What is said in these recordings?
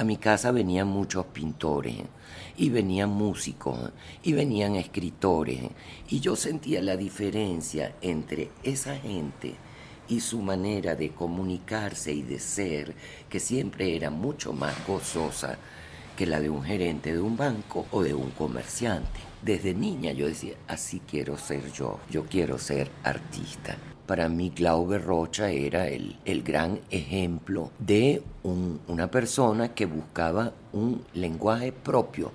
a mi casa venían muchos pintores y venían músicos y venían escritores y yo sentía la diferencia entre esa gente y su manera de comunicarse y de ser, que siempre era mucho más gozosa que la de un gerente de un banco o de un comerciante. Desde niña yo decía, así quiero ser yo, yo quiero ser artista. Para mí Glaube Rocha era el, el gran ejemplo de una persona que buscaba un lenguaje propio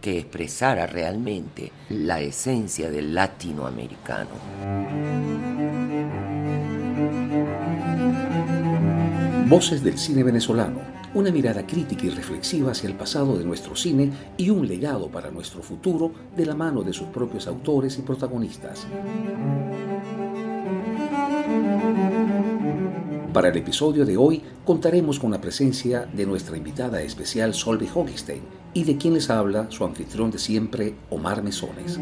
que expresara realmente la esencia del latinoamericano. Voces del cine venezolano una mirada crítica y reflexiva hacia el pasado de nuestro cine y un legado para nuestro futuro de la mano de sus propios autores y protagonistas. Para el episodio de hoy contaremos con la presencia de nuestra invitada especial Solveig Hogestein y de quien les habla su anfitrión de siempre, Omar Mesones.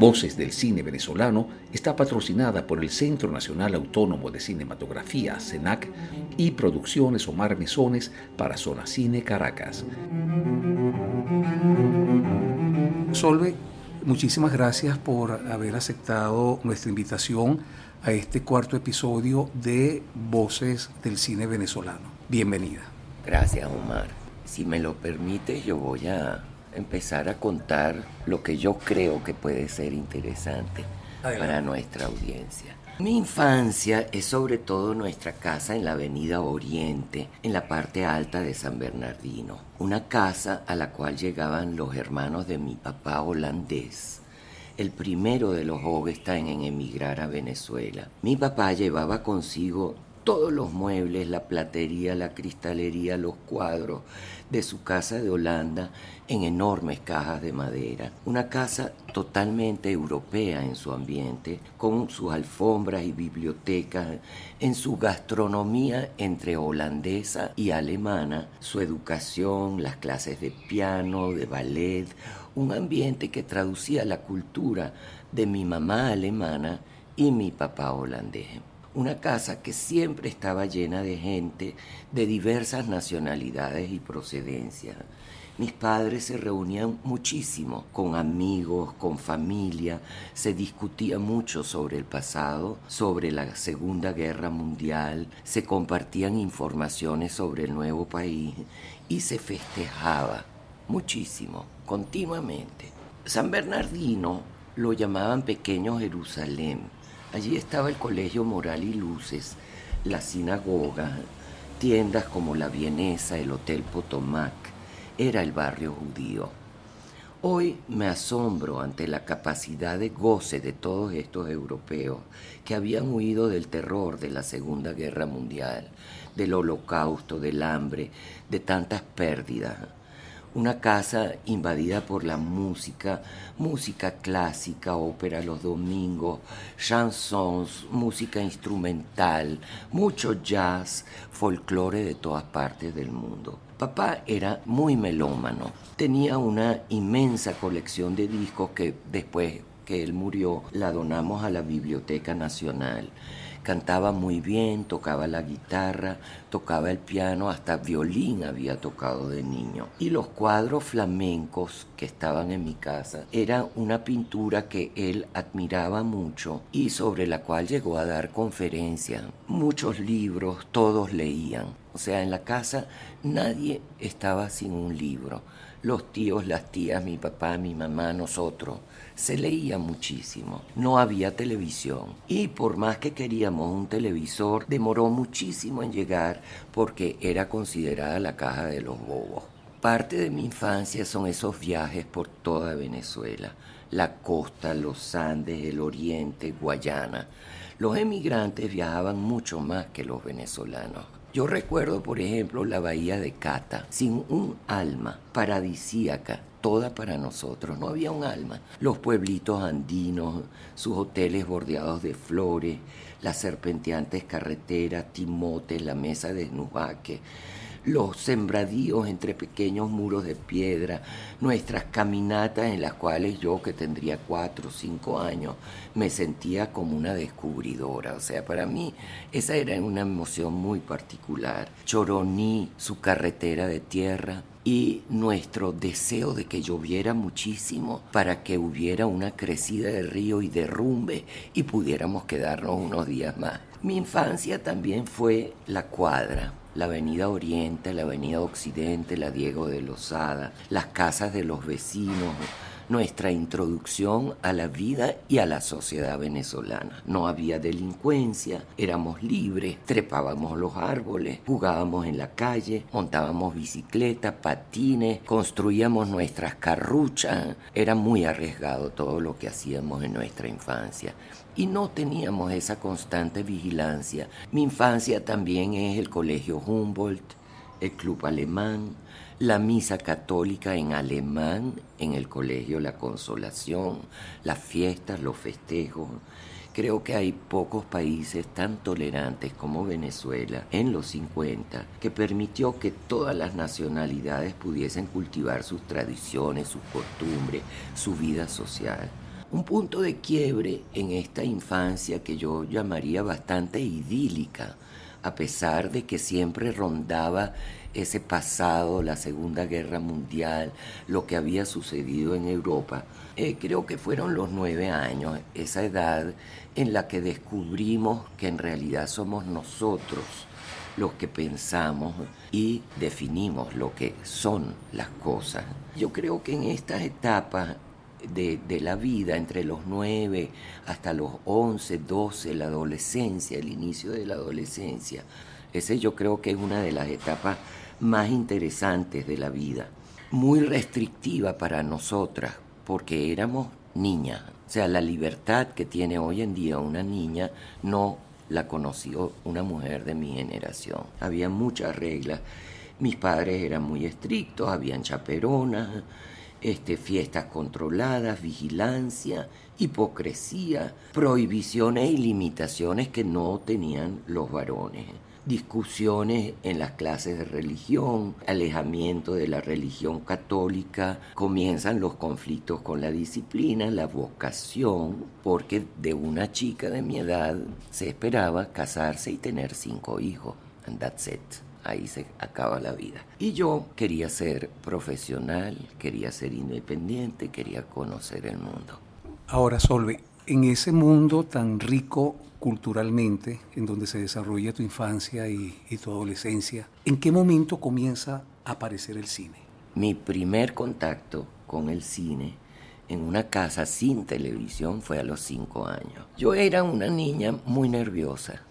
Voces del Cine Venezolano está patrocinada por el Centro Nacional Autónomo de Cinematografía, CENAC, y Producciones Omar Mesones para Zona Cine Caracas. Solve, muchísimas gracias por haber aceptado nuestra invitación a este cuarto episodio de Voces del Cine Venezolano. Bienvenida. Gracias, Omar. Si me lo permite, yo voy a empezar a contar lo que yo creo que puede ser interesante para nuestra audiencia. Mi infancia es sobre todo nuestra casa en la avenida Oriente, en la parte alta de San Bernardino, una casa a la cual llegaban los hermanos de mi papá holandés. El primero de los están en emigrar a Venezuela. Mi papá llevaba consigo todos los muebles, la platería, la cristalería, los cuadros de su casa de Holanda en enormes cajas de madera. Una casa totalmente europea en su ambiente, con sus alfombras y bibliotecas, en su gastronomía entre holandesa y alemana, su educación, las clases de piano, de ballet, un ambiente que traducía la cultura de mi mamá alemana y mi papá holandés una casa que siempre estaba llena de gente de diversas nacionalidades y procedencias. Mis padres se reunían muchísimo con amigos, con familia, se discutía mucho sobre el pasado, sobre la Segunda Guerra Mundial, se compartían informaciones sobre el nuevo país y se festejaba muchísimo, continuamente. San Bernardino lo llamaban Pequeño Jerusalén Allí estaba el Colegio Moral y Luces, la sinagoga, tiendas como la Vienesa, el Hotel Potomac. Era el barrio judío. Hoy me asombro ante la capacidad de goce de todos estos europeos que habían huido del terror de la Segunda Guerra Mundial, del holocausto, del hambre, de tantas pérdidas una casa invadida por la música, música clásica, ópera los domingos, chansons, música instrumental, mucho jazz, folclore de todas partes del mundo. Papá era muy melómano, tenía una inmensa colección de discos que después que él murió la donamos a la Biblioteca Nacional Cantaba muy bien, tocaba la guitarra, tocaba el piano, hasta violín había tocado de niño. Y los cuadros flamencos que estaban en mi casa era una pintura que él admiraba mucho y sobre la cual llegó a dar conferencias. Muchos libros, todos leían. O sea, en la casa nadie estaba sin un libro. Los tíos, las tías, mi papá, mi mamá, nosotros se leía muchísimo, no había televisión y por más que queríamos un televisor, demoró muchísimo en llegar porque era considerada la caja de los bobos. Parte de mi infancia son esos viajes por toda Venezuela, la costa, los Andes, el oriente, Guayana. Los emigrantes viajaban mucho más que los venezolanos. Yo recuerdo, por ejemplo, la bahía de Cata, sin un alma, paradisíaca, toda para nosotros, no había un alma. Los pueblitos andinos, sus hoteles bordeados de flores, las serpenteantes carreteras, Timote, la mesa de Nubaque, los sembradíos entre pequeños muros de piedra, nuestras caminatas en las cuales yo, que tendría cuatro o cinco años, me sentía como una descubridora. O sea, para mí esa era una emoción muy particular. Choroní, su carretera de tierra, y nuestro deseo de que lloviera muchísimo para que hubiera una crecida del río y derrumbe y pudiéramos quedarnos unos días más. Mi infancia también fue la cuadra la Avenida Oriente, la Avenida Occidente, la Diego de Lozada, las casas de los vecinos, nuestra introducción a la vida y a la sociedad venezolana. No había delincuencia, éramos libres, trepábamos los árboles, jugábamos en la calle, montábamos bicicleta, patines, construíamos nuestras carruchas. Era muy arriesgado todo lo que hacíamos en nuestra infancia y no teníamos esa constante vigilancia. Mi infancia también es el Colegio Humboldt, el Club Alemán, la misa católica en alemán en el Colegio La Consolación, las fiestas, los festejos. Creo que hay pocos países tan tolerantes como Venezuela en los 50 que permitió que todas las nacionalidades pudiesen cultivar sus tradiciones, sus costumbres, su vida social un punto de quiebre en esta infancia que yo llamaría bastante idílica, a pesar de que siempre rondaba ese pasado, la Segunda Guerra Mundial, lo que había sucedido en Europa. Eh, creo que fueron los nueve años, esa edad en la que descubrimos que en realidad somos nosotros los que pensamos y definimos lo que son las cosas. Yo creo que en estas etapas de, la vida, entre los 9 hasta los 11, 12, la adolescencia, el inicio de la adolescencia. Ese yo creo que es una de las etapas más interesantes de la vida. Muy restrictiva para nosotras, porque éramos niñas. O sea, la libertad que tiene hoy en día una niña no la conoció una mujer de mi generación. Había muchas reglas. Mis padres eran muy estrictos, habían chaperonas, este, fiestas controladas, vigilancia, hipocresía, prohibiciones y limitaciones que no tenían los varones. Discusiones en las clases de religión, alejamiento de la religión católica, comienzan los conflictos con la disciplina, la vocación, porque de una chica de mi edad se esperaba casarse y tener cinco hijos, and that's it ahí se acaba la vida. Y yo quería ser profesional, quería ser independiente, quería conocer el mundo. Ahora, Solve, en ese mundo tan rico culturalmente, en donde se desarrolla tu infancia y, y tu adolescencia, ¿en qué momento comienza a aparecer el cine? Mi primer contacto con el cine en una casa sin televisión fue a los cinco años. Yo era una niña muy nerviosa,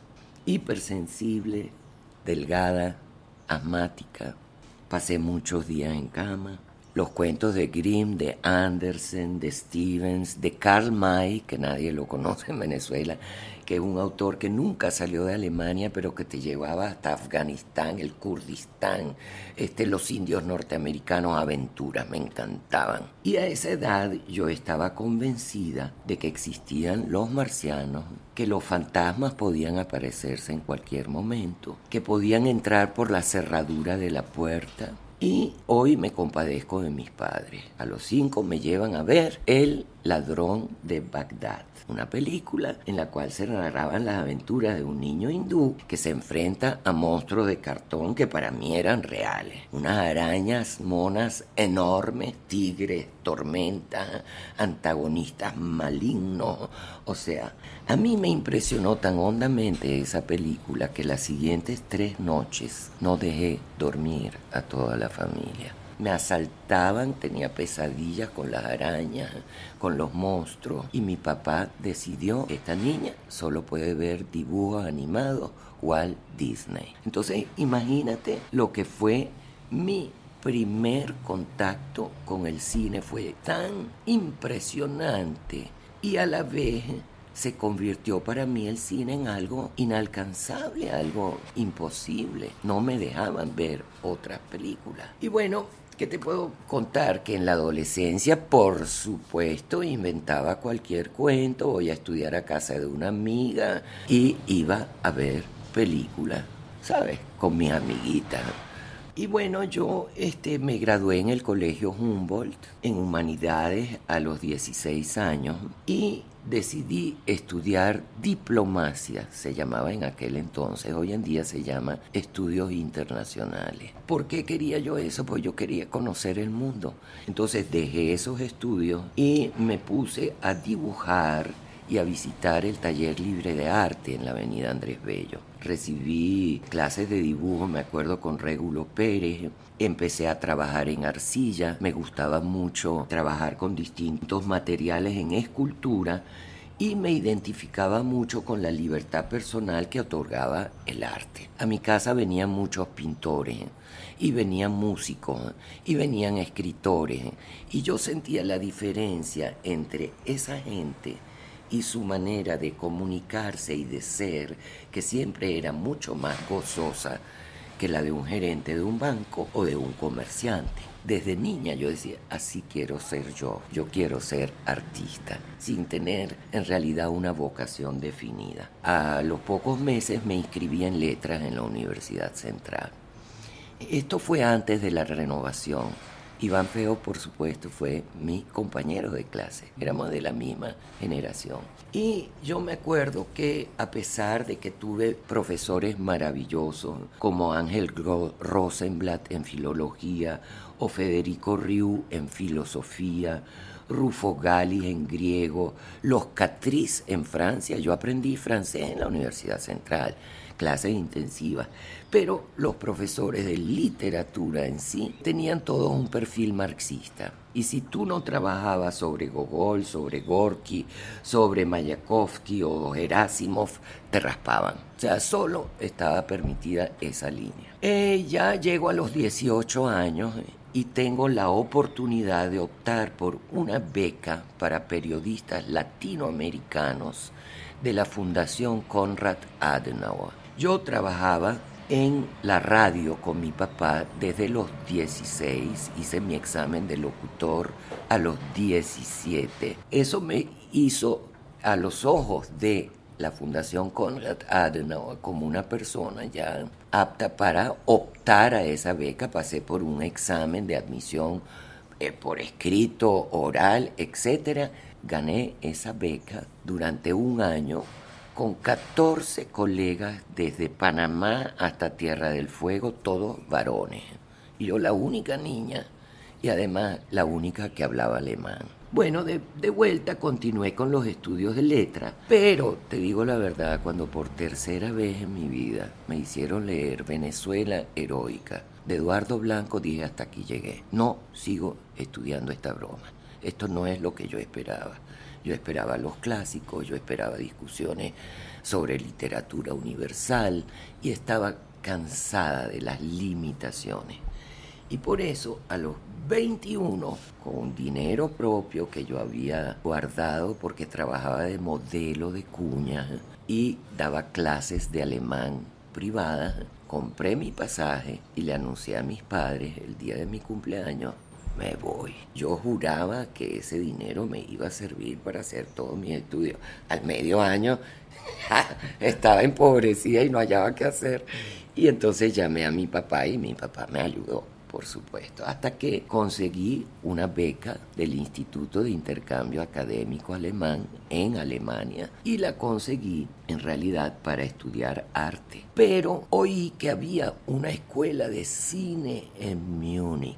hipersensible, delgada, asmática. Pasé muchos días en cama. Los cuentos de Grimm, de Andersen, de Stevens, de Karl May, que nadie lo conoce en Venezuela, que es un autor que nunca salió de Alemania, pero que te llevaba hasta Afganistán, el Kurdistán, este, los indios norteamericanos, aventuras, me encantaban. Y a esa edad yo estaba convencida de que existían los marcianos, que los fantasmas podían aparecerse en cualquier momento, que podían entrar por la cerradura de la puerta, y hoy me compadezco de mis padres. A los cinco me llevan a ver El ladrón de Bagdad una película en la cual se narraban las aventuras de un niño hindú que se enfrenta a monstruos de cartón que para mí eran reales. Unas arañas monas enormes, tigres, tormentas, antagonistas malignos. O sea, a mí me impresionó tan hondamente esa película que las siguientes tres noches no dejé dormir a toda la familia me asaltaban, tenía pesadillas con las arañas, con los monstruos. Y mi papá decidió, esta niña solo puede ver dibujos animados Walt Disney. Entonces imagínate lo que fue mi primer contacto con el cine. Fue tan impresionante y a la vez se convirtió para mí el cine en algo inalcanzable, algo imposible. No me dejaban ver otras películas. Y bueno, ¿Qué te puedo contar? Que en la adolescencia, por supuesto, inventaba cualquier cuento, voy a estudiar a casa de una amiga y iba a ver películas, ¿sabes? Con mis amiguitas. Y bueno, yo este, me gradué en el Colegio Humboldt en Humanidades a los 16 años y decidí estudiar diplomacia, se llamaba en aquel entonces, hoy en día se llama estudios internacionales. ¿Por qué quería yo eso? Pues yo quería conocer el mundo. Entonces dejé esos estudios y me puse a dibujar y a visitar el taller libre de arte en la avenida Andrés Bello. Recibí clases de dibujo, me acuerdo, con Régulo Pérez. Empecé a trabajar en arcilla, me gustaba mucho trabajar con distintos materiales en escultura y me identificaba mucho con la libertad personal que otorgaba el arte. A mi casa venían muchos pintores y venían músicos y venían escritores y yo sentía la diferencia entre esa gente y su manera de comunicarse y de ser, que siempre era mucho más gozosa que la de un gerente de un banco o de un comerciante. Desde niña yo decía, así quiero ser yo, yo quiero ser artista, sin tener en realidad una vocación definida. A los pocos meses me inscribí en letras en la Universidad Central. Esto fue antes de la renovación Iván Feo, por supuesto, fue mi compañero de clase. Éramos de la misma generación. Y yo me acuerdo que a pesar de que tuve profesores maravillosos como Ángel Rosenblatt en filología o Federico Riu en filosofía, Rufo Gali en griego, los Catrice en Francia, yo aprendí francés en la Universidad Central clases intensivas, pero los profesores de literatura en sí tenían todo un perfil marxista. Y si tú no trabajabas sobre Gogol, sobre Gorky, sobre Mayakovsky o Gerasimov, te raspaban. O sea, solo estaba permitida esa línea. Eh, ya llego a los 18 años y tengo la oportunidad de optar por una beca para periodistas latinoamericanos de la Fundación Konrad Adenauer. Yo trabajaba en la radio con mi papá desde los 16, hice mi examen de locutor a los 17. Eso me hizo a los ojos de la Fundación Konrad Adenauer como una persona ya apta para optar a esa beca. Pasé por un examen de admisión eh, por escrito, oral, etc. Gané esa beca durante un año con 14 colegas desde Panamá hasta Tierra del Fuego, todos varones. Y yo la única niña y además la única que hablaba alemán. Bueno, de, de, vuelta continué con los estudios de letra, pero te digo la verdad, cuando por tercera vez en mi vida me hicieron leer Venezuela Heroica de Eduardo Blanco, dije hasta aquí llegué. No sigo estudiando esta broma. Esto no es lo que yo esperaba. Yo esperaba los clásicos, yo esperaba discusiones sobre literatura universal y estaba cansada de las limitaciones. Y por eso a los 21, con dinero propio que yo había guardado porque trabajaba de modelo de cuña y daba clases de alemán privadas, compré mi pasaje y le anuncié a mis padres el día de mi cumpleaños me voy. Yo juraba que ese dinero me iba a servir para hacer todos mis estudios. Al medio año estaba empobrecida y no hallaba qué hacer. Y entonces llamé a mi papá y mi papá me ayudó, por supuesto, hasta que conseguí una beca del Instituto de Intercambio Académico Alemán en Alemania y la conseguí en realidad para estudiar arte. Pero oí que había una escuela de cine en Múnich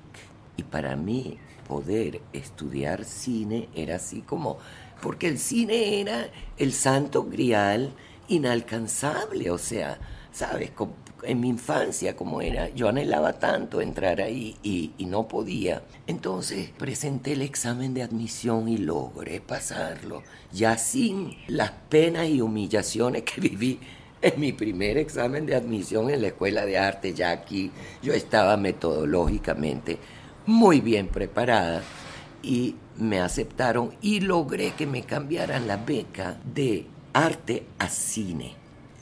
y para mí poder estudiar cine era así como, porque el cine era el santo grial inalcanzable, o sea, ¿sabes? En mi infancia, como era, yo anhelaba tanto entrar ahí y, y, no podía. Entonces presenté el examen de admisión y logré pasarlo, ya sin las penas y humillaciones que viví en mi primer examen de admisión en la escuela de arte, ya aquí yo estaba metodológicamente muy bien preparada y me aceptaron y logré que me cambiaran la beca de arte a cine.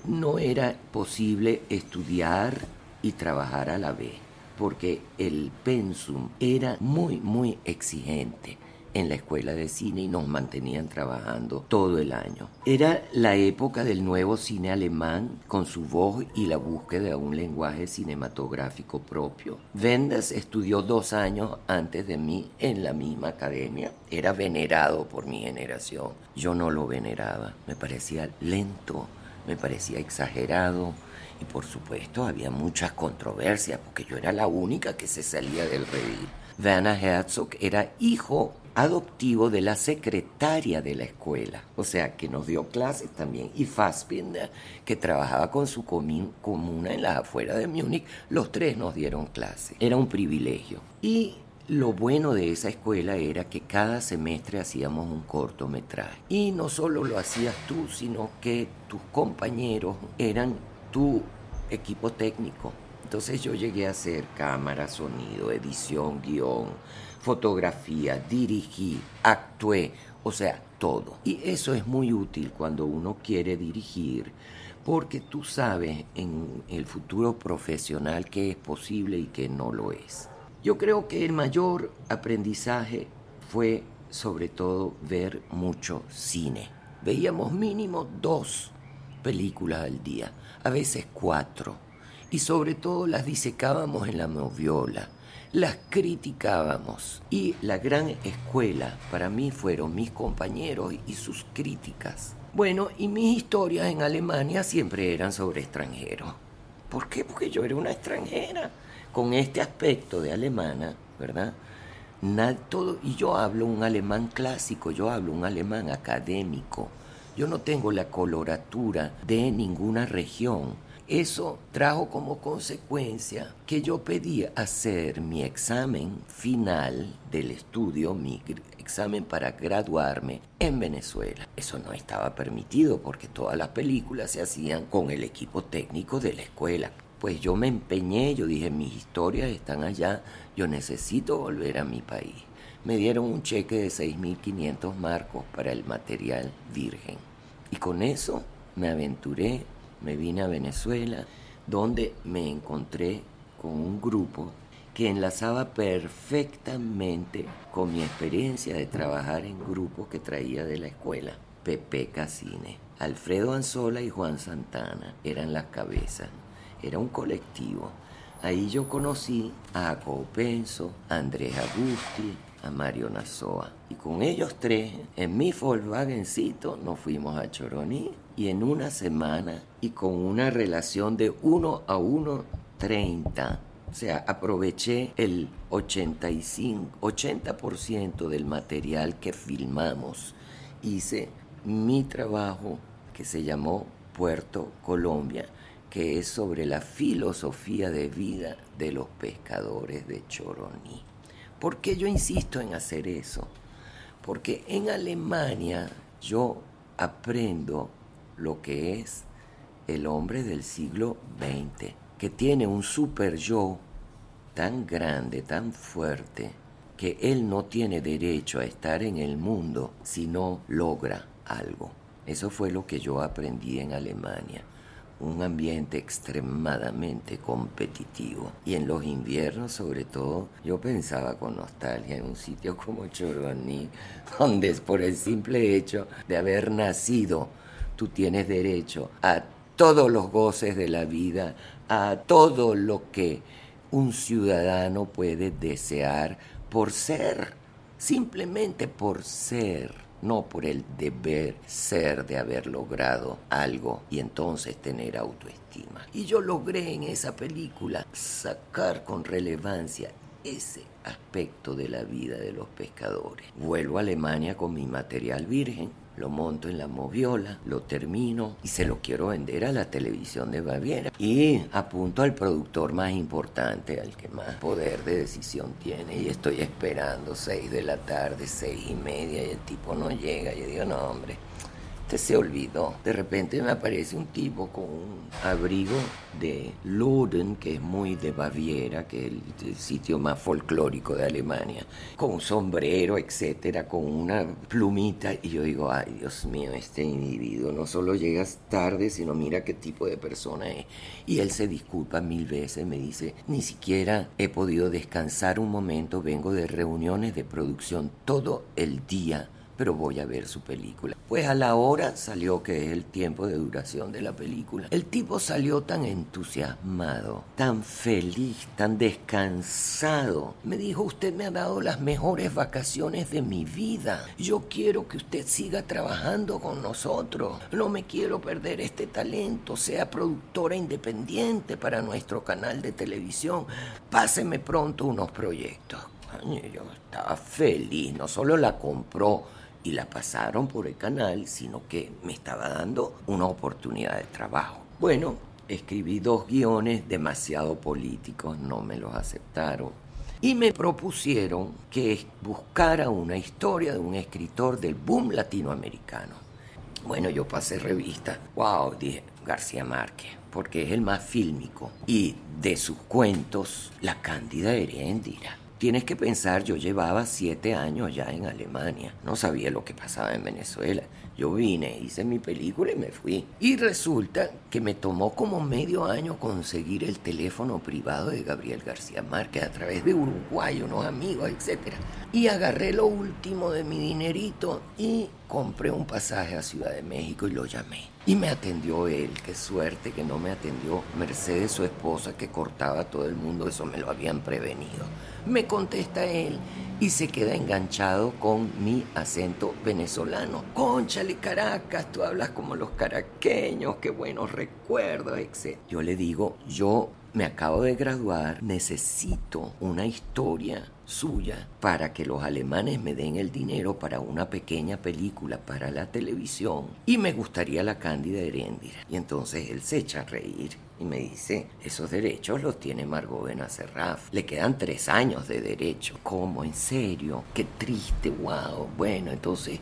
No era posible estudiar y trabajar a la vez porque el pensum era muy, muy exigente en la escuela de cine y nos mantenían trabajando todo el año. Era la época del nuevo cine alemán con su voz y la búsqueda de un lenguaje cinematográfico propio. Wenders estudió dos años antes de mí en la misma academia. Era venerado por mi generación. Yo no lo veneraba. Me parecía lento, me parecía exagerado. Y por supuesto había muchas controversias porque yo era la única que se salía del redil. Werner Herzog era hijo adoptivo de la secretaria de la escuela, o sea, que nos dio clases también, y Fassbinder, que trabajaba con su comuna en las afueras de Múnich, los tres nos dieron clases. Era un privilegio. Y lo bueno de esa escuela era que cada semestre hacíamos un cortometraje. Y no solo lo hacías tú, sino que tus compañeros eran tu equipo técnico. Entonces yo llegué a hacer cámara, sonido, edición, guion, fotografía, dirigí, actué, o sea, todo. Y eso es muy útil cuando uno quiere dirigir, porque tú sabes en el futuro profesional qué es posible y qué no lo es. Yo creo que el mayor aprendizaje fue sobre todo ver mucho cine. Veíamos mínimo dos películas al día, a veces cuatro, y sobre todo las disecábamos en la moviola las criticábamos. Y la gran escuela para mí fueron mis compañeros y sus críticas. Bueno, y mis historias en Alemania siempre eran sobre extranjeros. ¿Por qué? Porque yo era una extranjera con este aspecto de alemana, ¿verdad? todo, y yo hablo un alemán clásico, yo hablo un alemán académico. Yo no tengo la coloratura de ninguna región eso trajo como consecuencia que yo pedí hacer mi examen final del estudio, mi examen para graduarme en Venezuela. Eso no estaba permitido porque todas las películas se hacían con el equipo técnico de la escuela. Pues yo me empeñé, yo dije, mis historias están allá, yo necesito volver a mi país. Me dieron un cheque de 6.500 marcos para el material virgen. Y con eso me aventuré me vine a Venezuela, donde me encontré con un grupo que enlazaba perfectamente con mi experiencia de trabajar en grupos que traía de la escuela. Pepe Casine, Alfredo Anzola y Juan Santana eran las cabezas. Era un colectivo. Ahí yo conocí a Jacobo Penso, a Andrés Agusti, a Mario Nazoa. Y con ellos tres, en mi Volkswagencito, nos fuimos a Choroní y en una semana y con una relación de 1 a 1.30. O sea, aproveché el 85, 80% del material que filmamos. Hice mi trabajo que se llamó Puerto Colombia, que es sobre la filosofía de vida de los pescadores de Choroní. ¿Por qué yo insisto en hacer eso? Porque en Alemania yo aprendo lo que es el hombre del siglo XX, que tiene un super yo tan grande, tan fuerte, que él no tiene derecho a estar en el mundo si no logra algo. Eso fue lo que yo aprendí en Alemania un ambiente extremadamente competitivo. Y en los inviernos, sobre todo, yo pensaba con nostalgia en un sitio como Choroní, donde por el simple hecho de haber nacido, tú tienes derecho a todos los goces de la vida, a todo lo que un ciudadano puede desear por ser, simplemente por ser no por el deber ser de haber logrado algo y entonces tener autoestima. Y yo logré en esa película sacar con relevancia ese aspecto de la vida de los pescadores. Vuelvo a Alemania con mi material virgen lo monto en la moviola, lo termino y se lo quiero vender a la televisión de Baviera. Y apunto al productor más importante, al que más poder de decisión tiene. Y estoy esperando seis de la tarde, seis y media, y el tipo no llega. Yo digo, no, hombre, Se olvidó. De repente me aparece un tipo con un abrigo de Luden, que es muy de Baviera, que es el, sitio más folclórico de Alemania, con un sombrero, etcétera, con una plumita. Y yo digo, ay, Dios mío, este individuo no solo llega tarde, sino mira qué tipo de persona es. Y él se disculpa mil veces, me dice, ni siquiera he podido descansar un momento, vengo de reuniones de producción todo el día pero voy a ver su película. Pues a la hora salió que es el tiempo de duración de la película. El tipo salió tan entusiasmado, tan feliz, tan descansado. Me dijo, usted me ha dado las mejores vacaciones de mi vida. Yo quiero que usted siga trabajando con nosotros. No me quiero perder este talento. Sea productora independiente para nuestro canal de televisión. Páseme pronto unos proyectos. Yo estaba feliz, no solo la compró, y la pasaron por el canal, sino que me estaba dando una oportunidad de trabajo. Bueno, escribí dos guiones demasiado políticos, no me los aceptaron. Y me propusieron que buscara una historia de un escritor del boom latinoamericano. Bueno, yo pasé revista. Wow, dije García Márquez, porque es el más fílmico. Y de sus cuentos, La Cándida Heréndira Tienes que pensar, yo llevaba siete años ya en Alemania, no sabía lo que pasaba en Venezuela. Yo vine, hice mi película y me fui. Y resulta que me tomó como medio año conseguir el teléfono privado de Gabriel García Márquez a través de Uruguay, unos amigos, etc. Y agarré lo último de mi dinerito y compré un pasaje a Ciudad de México y lo llamé. Y me atendió él, qué suerte que no me atendió Mercedes, su esposa, que cortaba a todo el mundo, eso me lo habían prevenido. Me contesta él y se queda enganchado con mi acento venezolano. Conchale Caracas, tú hablas como los caraqueños, qué buenos recuerdos, etc. Yo le digo, yo me acabo de graduar, necesito una historia suya para que los alemanes me den el dinero para una pequeña película para la televisión y me gustaría la Cándida Heréndira. Y entonces él se echa a reír y me dice, esos derechos los tiene Margot Benacerraf. Le quedan tres años de derecho. ¿Cómo? ¿En serio? Qué triste, wow. Bueno, entonces,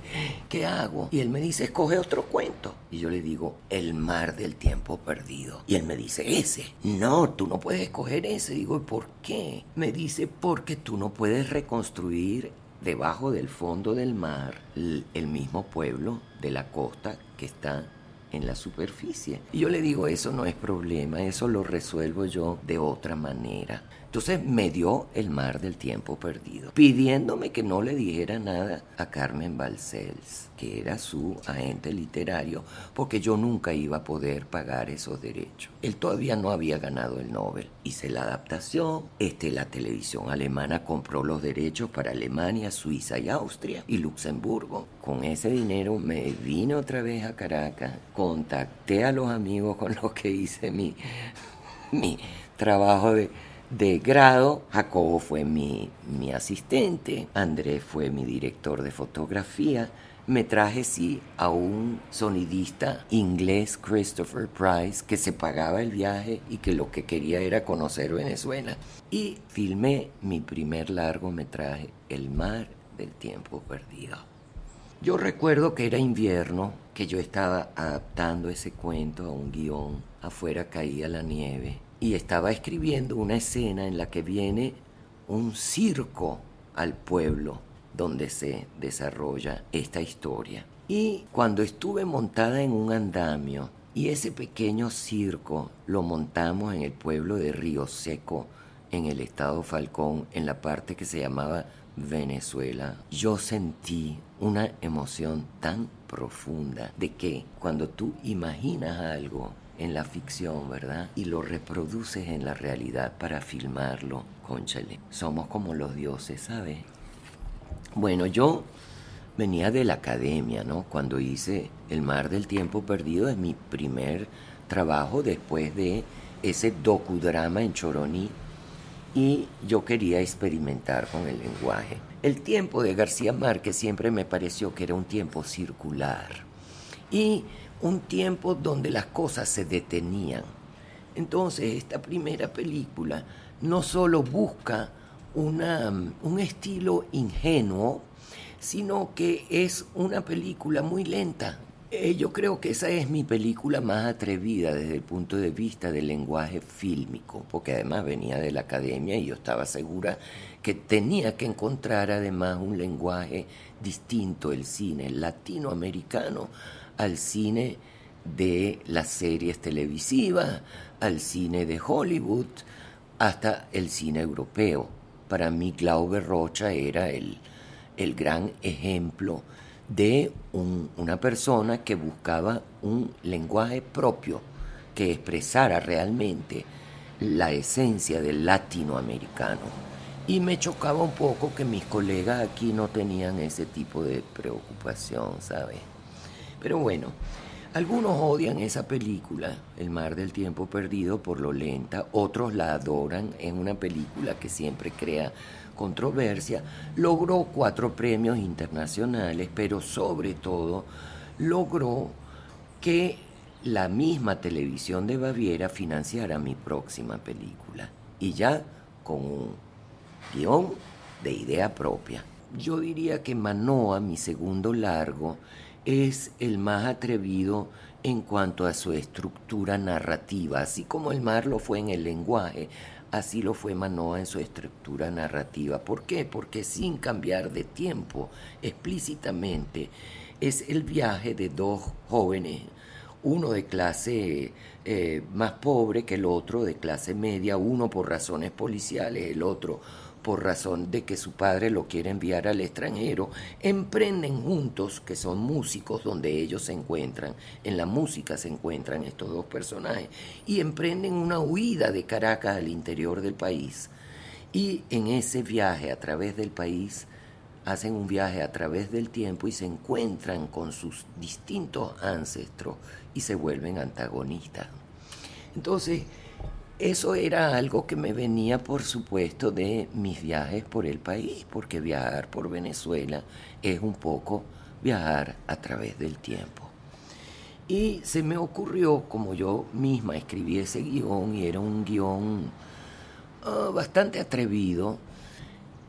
¿qué hago? Y él me dice, escoge otro cuento. Y yo le digo, El mar del tiempo perdido. Y él me dice, ese. No, tú no puedes escoger ese. Digo, ¿y por qué? Me dice, porque tú no puedes reconstruir debajo del fondo del mar el mismo pueblo de la costa que está en la superficie. Y yo le digo, eso no es problema, eso lo resuelvo yo de otra manera. Entonces me dio el mar del tiempo perdido, pidiéndome que no le dijera nada a Carmen Balcells, que era su agente literario, porque yo nunca iba a poder pagar esos derechos. Él todavía no había ganado el Nobel. Hice la adaptación, este, la televisión alemana compró los derechos para Alemania, Suiza y Austria y Luxemburgo. Con ese dinero me vine otra vez a Caracas, contacté a los amigos con los que hice mi, mi trabajo de de grado. Jacobo fue mi, mi asistente, Andrés fue mi director de fotografía. Me traje, sí, a un sonidista inglés, Christopher Price, que se pagaba el viaje y que lo que quería era conocer Venezuela. Y filmé mi primer largometraje, El mar del tiempo perdido. Yo recuerdo que era invierno, que yo estaba adaptando ese cuento a un guion. Afuera caía la nieve y estaba escribiendo una escena en la que viene un circo al pueblo donde se desarrolla esta historia. Y cuando estuve montada en un andamio y ese pequeño circo lo montamos en el pueblo de Río Seco, en el estado Falcón, en la parte que se llamaba Venezuela, yo sentí una emoción tan profunda de que cuando tú imaginas algo en la ficción, ¿verdad? Y lo reproduces en la realidad para filmarlo, conchale. Somos como los dioses, ¿sabes? Bueno, yo venía de la academia, ¿no? Cuando hice El mar del tiempo perdido es mi primer trabajo después de ese docudrama en Choroní y yo quería experimentar con el lenguaje. El tiempo de García Márquez siempre me pareció que era un tiempo circular y un tiempo donde las cosas se detenían. Entonces esta primera película no solo busca una, un estilo ingenuo, sino que es una película muy lenta, Eh, yo creo que esa es mi película más atrevida desde el punto de vista del lenguaje fílmico, porque además venía de la academia y yo estaba segura que tenía que encontrar además un lenguaje distinto, el cine latinoamericano, al cine de las series televisivas, al cine de Hollywood, hasta el cine europeo. Para mí Glaube Rocha era el, el gran ejemplo de una persona que buscaba un lenguaje propio que expresara realmente la esencia del latinoamericano. Y me chocaba un poco que mis colegas aquí no tenían ese tipo de preocupación, ¿sabes? Pero bueno, algunos odian esa película, El mar del tiempo perdido, por lo lenta, otros la adoran, es una película que siempre crea controversia, logró cuatro premios internacionales, pero sobre todo logró que la misma televisión de Baviera financiara mi próxima película, y ya con un guion de idea propia. Yo diría que Manoa, mi segundo largo, es el más atrevido en cuanto a su estructura narrativa, así como el mar lo fue en el lenguaje. Así lo fue Manoa en su estructura narrativa. ¿Por qué? Porque sin cambiar de tiempo explícitamente es el viaje de dos jóvenes, uno de clase eh, más pobre que el otro de clase media, uno por razones policiales, el otro por razón de que su padre lo quiere enviar al extranjero, emprenden juntos, que son músicos donde ellos se encuentran, en la música se encuentran estos dos personajes, y emprenden una huida de Caracas al interior del país. Y en ese viaje a través del país, hacen un viaje a través del tiempo y se encuentran con sus distintos ancestros y se vuelven antagonistas. Entonces, eso era algo que me venía, por supuesto, de mis viajes por el país, porque viajar por Venezuela es un poco viajar a través del tiempo. Y se me ocurrió, como yo misma escribí ese guion, y era un guion ah, bastante atrevido,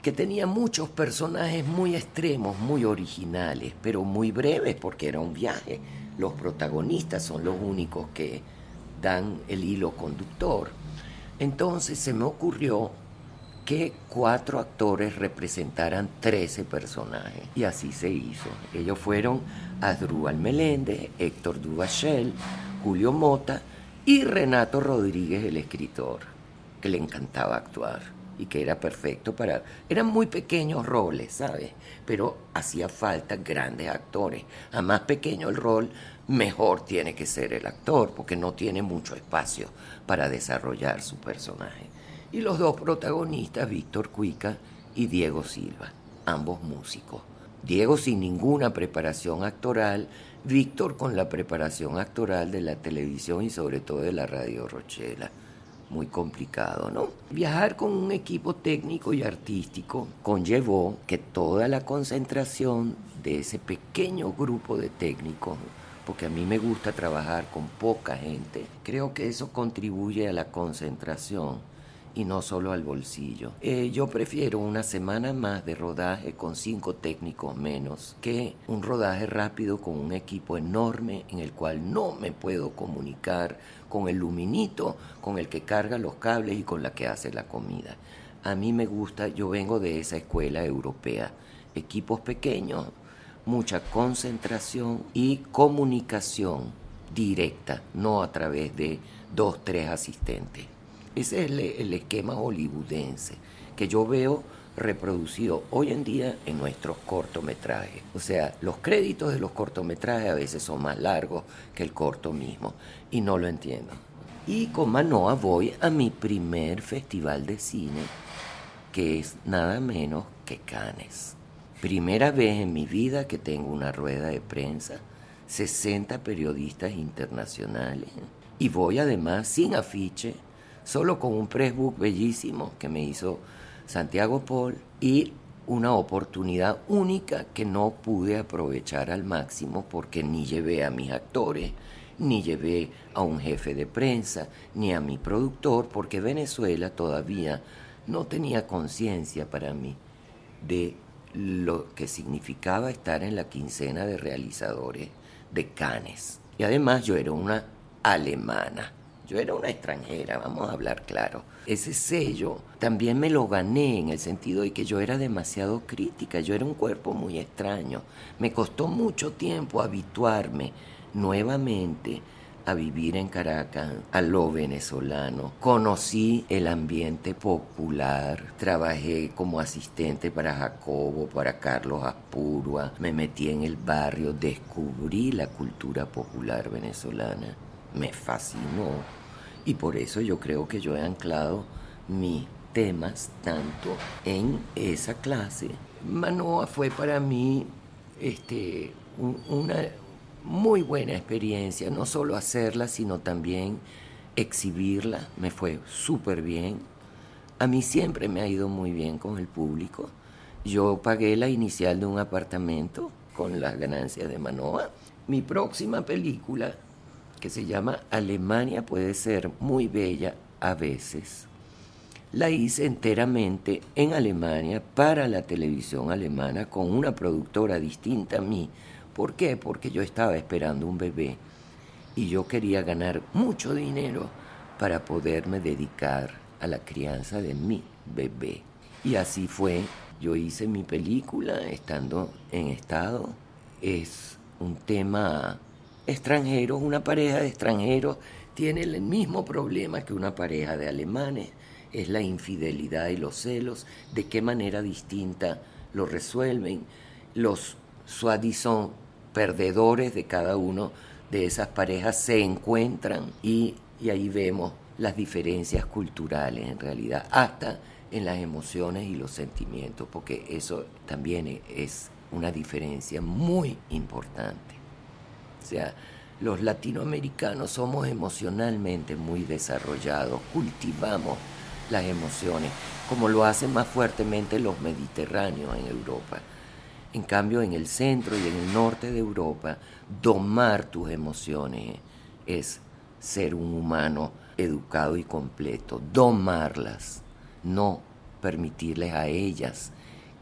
que tenía muchos personajes muy extremos, muy originales, pero muy breves porque era un viaje. Los protagonistas son los únicos que dan el hilo conductor. Entonces se me ocurrió que cuatro actores representaran 13 personajes. Y así se hizo. Ellos fueron Asdrúbal Meléndez, Héctor Duvachel, Julio Mota y Renato Rodríguez, el escritor, que le encantaba actuar y que era perfecto para... Eran muy pequeños roles, ¿sabes? Pero hacía falta grandes actores. A más pequeño el rol, mejor tiene que ser el actor, porque no tiene mucho espacio para desarrollar su personaje. Y los dos protagonistas, Víctor Cuica y Diego Silva, ambos músicos. Diego sin ninguna preparación actoral, Víctor con la preparación actoral de la televisión y sobre todo de la radio Rochela. Muy complicado, ¿no? Viajar con un equipo técnico y artístico conllevó que toda la concentración de ese pequeño grupo de técnicos porque a mí me gusta trabajar con poca gente. Creo que eso contribuye a la concentración y no solo al bolsillo. Eh, yo prefiero una semana más de rodaje con cinco técnicos menos que un rodaje rápido con un equipo enorme en el cual no me puedo comunicar con el luminito con el que carga los cables y con la que hace la comida. A mí me gusta, yo vengo de esa escuela europea, equipos pequeños mucha concentración y comunicación directa, no a través de dos, tres asistentes. Ese es el, esquema hollywoodense que yo veo reproducido hoy en día en nuestros cortometrajes. O sea, los créditos de los cortometrajes a veces son más largos que el corto mismo y no lo entiendo. Y con Manoa voy a mi primer festival de cine, que es nada menos que Cannes. Primera vez en mi vida que tengo una rueda de prensa, 60 periodistas internacionales y voy además sin afiche, solo con un pressbook bellísimo que me hizo Santiago Paul y una oportunidad única que no pude aprovechar al máximo porque ni llevé a mis actores, ni llevé a un jefe de prensa, ni a mi productor, porque Venezuela todavía no tenía conciencia para mí de lo que significaba estar en la quincena de realizadores de Cannes. Y además yo era una alemana. Yo era una extranjera, vamos a hablar claro. Ese sello también me lo gané en el sentido de que yo era demasiado crítica, yo era un cuerpo muy extraño. Me costó mucho tiempo habituarme nuevamente a vivir en Caracas, a lo venezolano. Conocí el ambiente popular, trabajé como asistente para Jacobo, para Carlos Aspurua, me metí en el barrio, descubrí la cultura popular venezolana, me fascinó y por eso yo creo que yo he anclado mis temas tanto en esa clase. Manoa fue para mí este, una, muy buena experiencia, no solo hacerla, sino también exhibirla, me fue súper bien. A mí siempre me ha ido muy bien con el público. Yo pagué la inicial de un apartamento con las ganancias de Manoa. Mi próxima película, que se llama Alemania puede ser muy bella a veces, la hice enteramente en Alemania para la televisión alemana con una productora distinta a mí, ¿Por qué? Porque yo estaba esperando un bebé y yo quería ganar mucho dinero para poderme dedicar a la crianza de mi bebé. Y así fue, yo hice mi película estando en estado. Es un tema extranjero, una pareja de extranjeros tiene el mismo problema que una pareja de alemanes, es la infidelidad y los celos, de qué manera distinta lo resuelven. Los son perdedores de cada uno de esas parejas se encuentran y, y ahí vemos las diferencias culturales en realidad, hasta en las emociones y los sentimientos, porque eso también es una diferencia muy importante. O sea, los latinoamericanos somos emocionalmente muy desarrollados, cultivamos las emociones, como lo hacen más fuertemente los mediterráneos en Europa. En cambio, en el centro y en el norte de Europa, domar tus emociones es ser un humano educado y completo, domarlas, no permitirles a ellas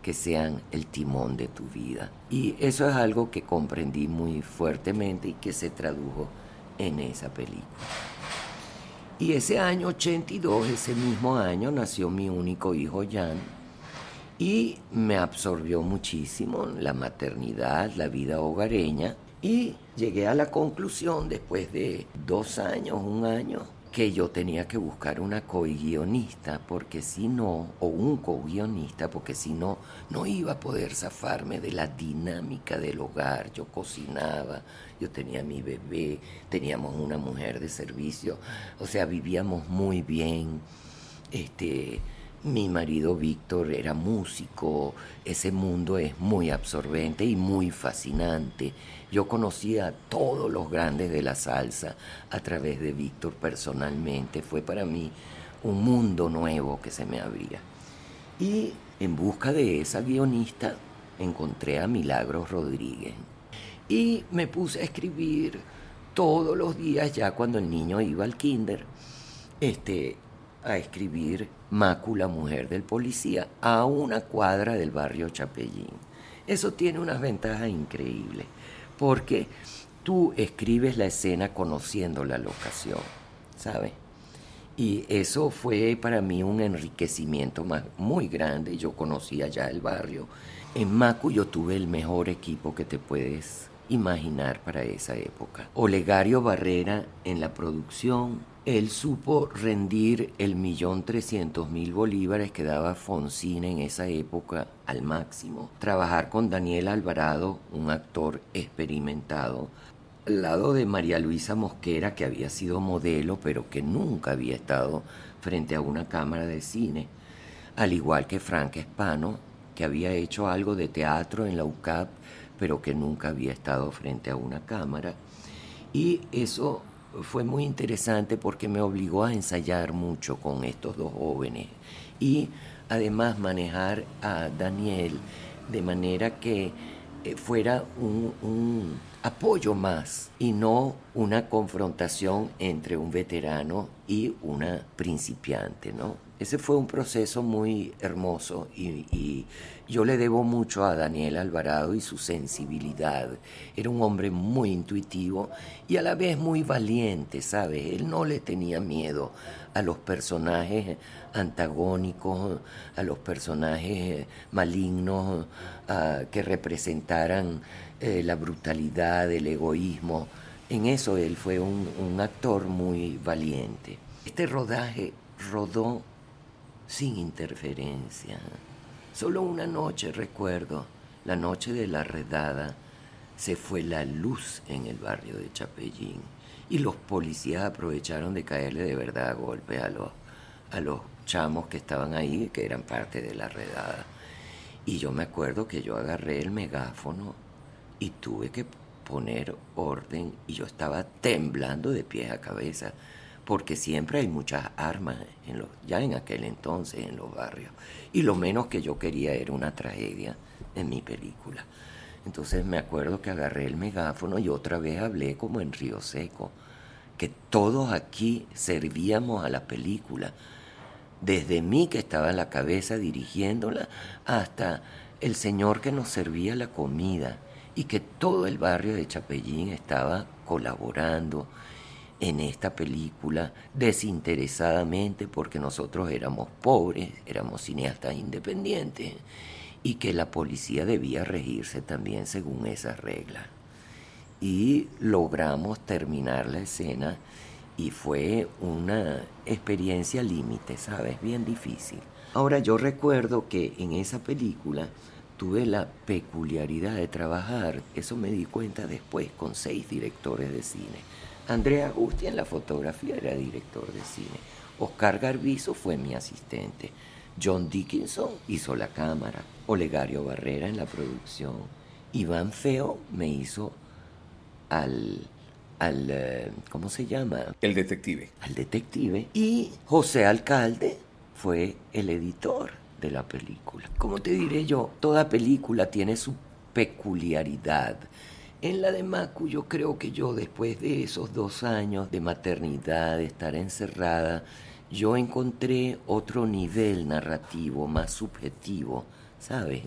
que sean el timón de tu vida. Y eso es algo que comprendí muy fuertemente y que se tradujo en esa película. Y ese año 82, ese mismo año, nació mi único hijo Jan, y me absorbió muchísimo la maternidad, la vida hogareña y llegué a la conclusión después de dos años, un año, que yo tenía que buscar una co-guionista porque si no, o un co-guionista porque si no, no iba a poder zafarme de la dinámica del hogar. Yo cocinaba, yo tenía mi bebé, teníamos una mujer de servicio, o sea, vivíamos muy bien. Este, mi marido Víctor era músico, ese mundo es muy absorbente y muy fascinante. Yo conocía a todos los grandes de la salsa a través de Víctor personalmente. Fue para mí un mundo nuevo que se me abría. Y en busca de esa guionista encontré a Milagros Rodríguez. Y me puse a escribir todos los días ya cuando el niño iba al kinder. Este, a escribir Mácula Mujer del Policía a una cuadra del barrio Chapellín. Eso tiene unas ventajas increíbles, porque tú escribes la escena conociendo la locación, ¿sabes? Y eso fue para mí un enriquecimiento muy grande. Yo conocía ya el barrio. En Macu yo tuve el mejor equipo que te puedes imaginar para esa época. Olegario Barrera en la producción, él supo rendir el millón trescientos mil bolívares que daba Fonsina en esa época al máximo. Trabajar con Daniel Alvarado, un actor experimentado, al lado de María Luisa Mosquera, que había sido modelo, pero que nunca había estado frente a una cámara de cine, al igual que Frank Espano, que había hecho algo de teatro en la UCAP, pero que nunca había estado frente a una cámara. Y eso fue muy interesante porque me obligó a ensayar mucho con estos dos jóvenes y además manejar a Daniel de manera que eh, fuera un, apoyo más y no una confrontación entre un veterano y una principiante, ¿no? Ese fue un proceso muy hermoso y, yo le debo mucho a Daniel Alvarado y su sensibilidad. Era un hombre muy intuitivo y a la vez muy valiente, ¿sabes? Él no le tenía miedo a los personajes antagónicos, a los personajes malignos que representaran eh, la brutalidad, el egoísmo. En eso él fue un actor muy valiente. Este rodaje rodó sin interferencia. Solo una noche recuerdo, la noche de la redada, se fue la luz en el barrio de Chapellín y los policías aprovecharon de caerle de verdad a golpe a los, a los chamos que estaban ahí, que eran parte de la redada. Y yo me acuerdo que yo agarré el megáfono y tuve que poner orden y yo estaba temblando de pies a cabeza porque siempre hay muchas armas en ya en aquel entonces en los barrios. Y lo menos que yo quería era una tragedia en mi película. Entonces me acuerdo que agarré el megáfono y otra vez hablé como en Río Seco, que todos aquí servíamos a la película, desde mí que estaba en la cabeza dirigiéndola hasta el señor que nos servía la comida y que todo el barrio de Chapellín estaba colaborando en esta película desinteresadamente porque nosotros éramos pobres, éramos cineastas independientes y que la policía debía regirse también según esas reglas. Y logramos terminar la escena y fue una experiencia límite, ¿sabes? Bien difícil. Ahora yo recuerdo que en esa película tuve la peculiaridad de trabajar, eso me di cuenta después, con seis directores de cine Andrea Agusti en la fotografía era director de cine. Oscar Garbizo fue mi asistente. John Dickinson hizo la cámara. Olegario Barrera en la producción. Iván Feo me hizo al, al eh, ¿cómo se llama? El detective. Al detective. Y José Alcalde fue el editor de la película. Como te diré yo, toda película tiene su peculiaridad. En la de Macu yo creo que yo después de esos dos años de maternidad, de estar encerrada, yo encontré otro nivel narrativo más subjetivo, ¿sabes?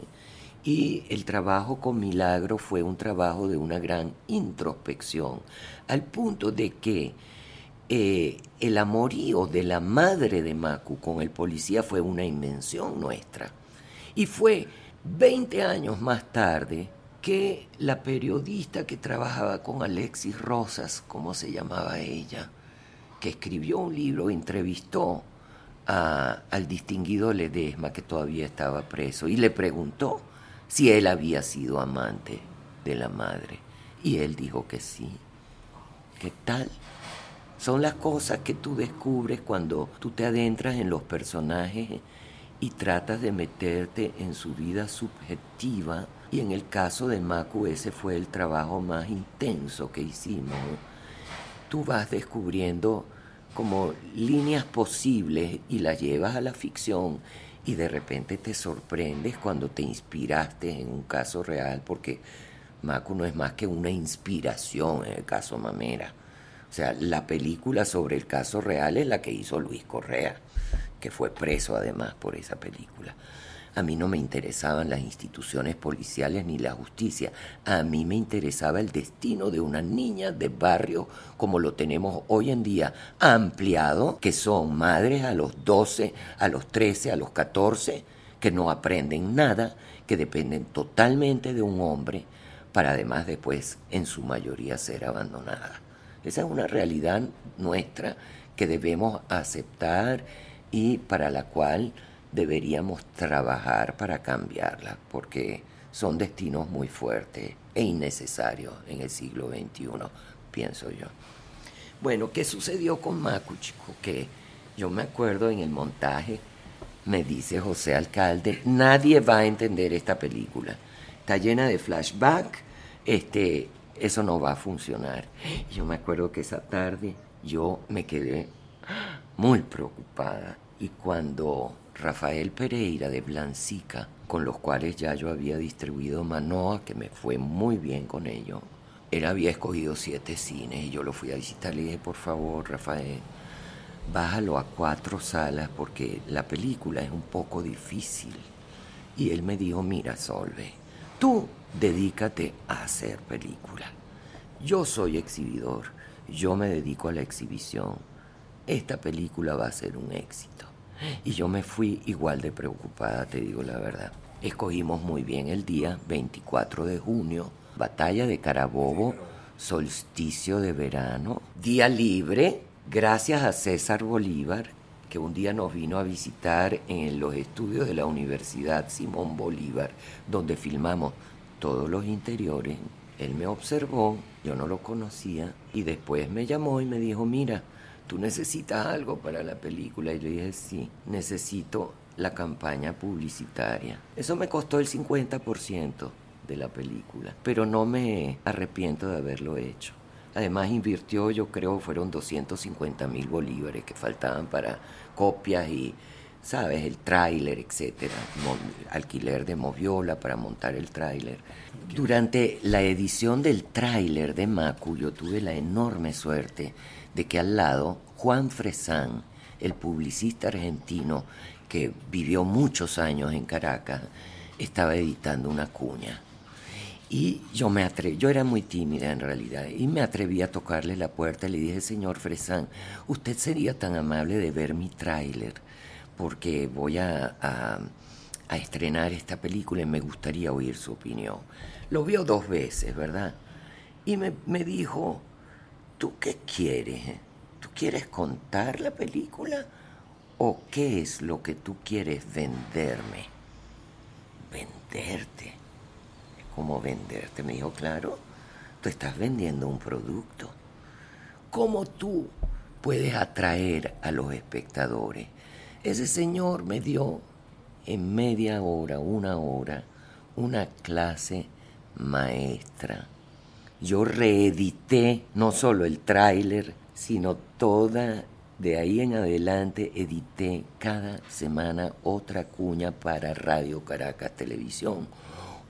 Y el trabajo con Milagro fue un trabajo de una gran introspección, al punto de que eh, el amorío de la madre de Macu con el policía fue una invención nuestra. Y fue 20 años más tarde que la periodista que trabajaba con Alexis Rosas, ¿cómo se llamaba ella? Que escribió un libro, entrevistó al distinguido Ledesma, que todavía estaba preso, y le preguntó si él había sido amante de la madre. Y él dijo que sí. ¿Qué tal? Son las cosas que tú descubres cuando tú te adentras en los personajes y tratas de meterte en su vida subjetiva y en el caso de Macu ese fue el trabajo más intenso que hicimos. Tú vas descubriendo como líneas posibles y las llevas a la ficción y de repente te sorprendes cuando te inspiraste en un caso real porque Macu no es más que una inspiración en el caso Mamera. O sea, la película sobre el caso real es la que hizo Luis Correa, que fue preso además por esa película. A mí no me interesaban las instituciones policiales ni la justicia. A mí me interesaba el destino de una niña de barrio como lo tenemos hoy en día, ampliado, que son madres a los 12, a los 13, a los 14, que no aprenden nada, que dependen totalmente de un hombre, para además después, en su mayoría, ser abandonadas. Esa es una realidad nuestra que debemos aceptar y para la cual deberíamos trabajar para cambiarla, porque son destinos muy fuertes e innecesarios en el siglo XXI, pienso yo. Bueno, ¿qué sucedió con Macu, chico? Que yo me acuerdo en el montaje, me dice José Alcalde, nadie va a entender esta película. Está llena de flashback, este, eso no va a funcionar. yo me acuerdo que esa tarde yo me quedé muy preocupada y cuando Rafael Pereira de Blancica, con los cuales ya yo había distribuido Manoa, que me fue muy bien con ello. Él había escogido siete cines y yo lo fui a visitar. Le dije, por favor, Rafael, bájalo a cuatro salas porque la película es un poco difícil. Y él me dijo, mira, Solve, tú dedícate a hacer película. Yo soy exhibidor, yo me dedico a la exhibición. Esta película va a ser un éxito. Y yo me fui igual de preocupada, te digo la verdad. Escogimos muy bien el día 24 de junio, batalla de Carabobo, solsticio de verano, día libre, gracias a César Bolívar, que un día nos vino a visitar en los estudios de la Universidad Simón Bolívar, donde filmamos todos los interiores. Él me observó, yo no lo conocía, y después me llamó y me dijo, mira, tú necesitas algo para la película. Y le dije, sí, necesito la campaña publicitaria. Eso me costó el 50% de la película, pero no me arrepiento de haberlo hecho. Además invirtió, yo creo, fueron 250 mil bolívares que faltaban para copias y, ¿sabes? El tráiler, etcétera. Alquiler de moviola para montar el tráiler. Durante la edición del tráiler de Macu, yo tuve la enorme suerte de que al lado Juan Fresán, el publicista argentino que vivió muchos años en Caracas, estaba editando una cuña. Y yo me atreví, yo era muy tímida en realidad, y me atreví a tocarle la puerta y le dije, señor Fresán, usted sería tan amable de ver mi tráiler, porque voy a, a, estrenar esta película y me gustaría oír su opinión. Lo vio dos veces, ¿verdad? Y me, me dijo, ¿tú qué quieres? ¿Tú quieres contar la película o qué es lo que tú quieres venderme? Venderte ¿Cómo venderte? Me dijo, claro, tú estás vendiendo un producto. ¿Cómo tú puedes atraer a los espectadores? Ese señor me dio en media hora, una hora, una clase maestra. Yo reedité no solo el tráiler, sino toda, de ahí en adelante edité cada semana otra cuña para Radio Caracas Televisión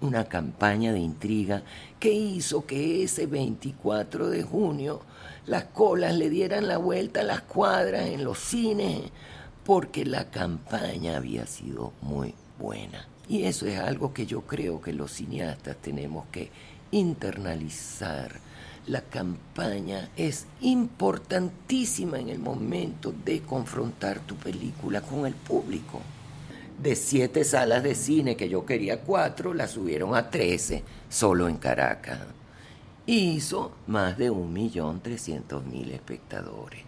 una campaña de intriga que hizo que ese 24 de junio las colas le dieran la vuelta a las cuadras en los cines, porque la campaña había sido muy buena. Y eso es algo que yo creo que los cineastas tenemos que internalizar. La campaña es importantísima en el momento de confrontar tu película con el público de siete salas de cine que yo quería cuatro, las subieron a trece solo en Caracas. hizo más de un millón trescientos mil espectadores.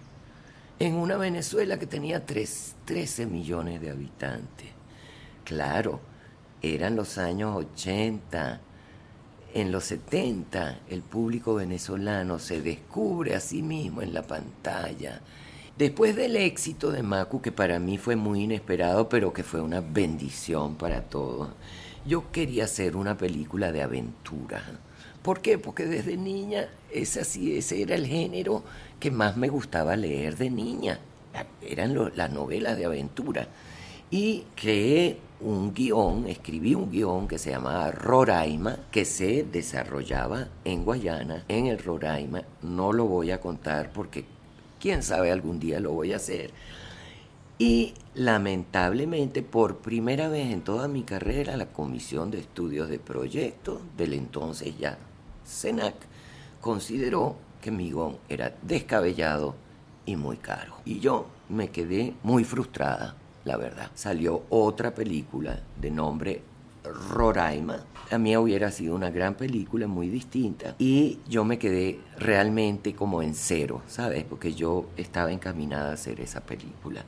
En una Venezuela que tenía tres, 13 millones de habitantes. Claro, eran los años 80. En los 70 el público venezolano se descubre a sí mismo en la pantalla Después del éxito de Macu, que para mí fue muy inesperado, pero que fue una bendición para todos, yo quería hacer una película de aventura. ¿Por qué? Porque desde niña ese, así, ese era el género que más me gustaba leer de niña. Eran las novelas de aventura. Y creé un guion, escribí un guion que se llamaba Roraima, que se desarrollaba en Guayana, en el Roraima. No lo voy a contar porque quién sabe, algún día lo voy a hacer. Y lamentablemente, por primera vez en toda mi carrera, la Comisión de Estudios de Proyectos del entonces ya CENAC consideró que mi guion era descabellado y muy caro. Y yo me quedé muy frustrada, la verdad. Salió otra película de nombre Roraima. La mía hubiera sido una gran película, muy distinta. Y yo me quedé realmente como en cero, ¿sabes? Porque yo estaba encaminada a hacer esa película.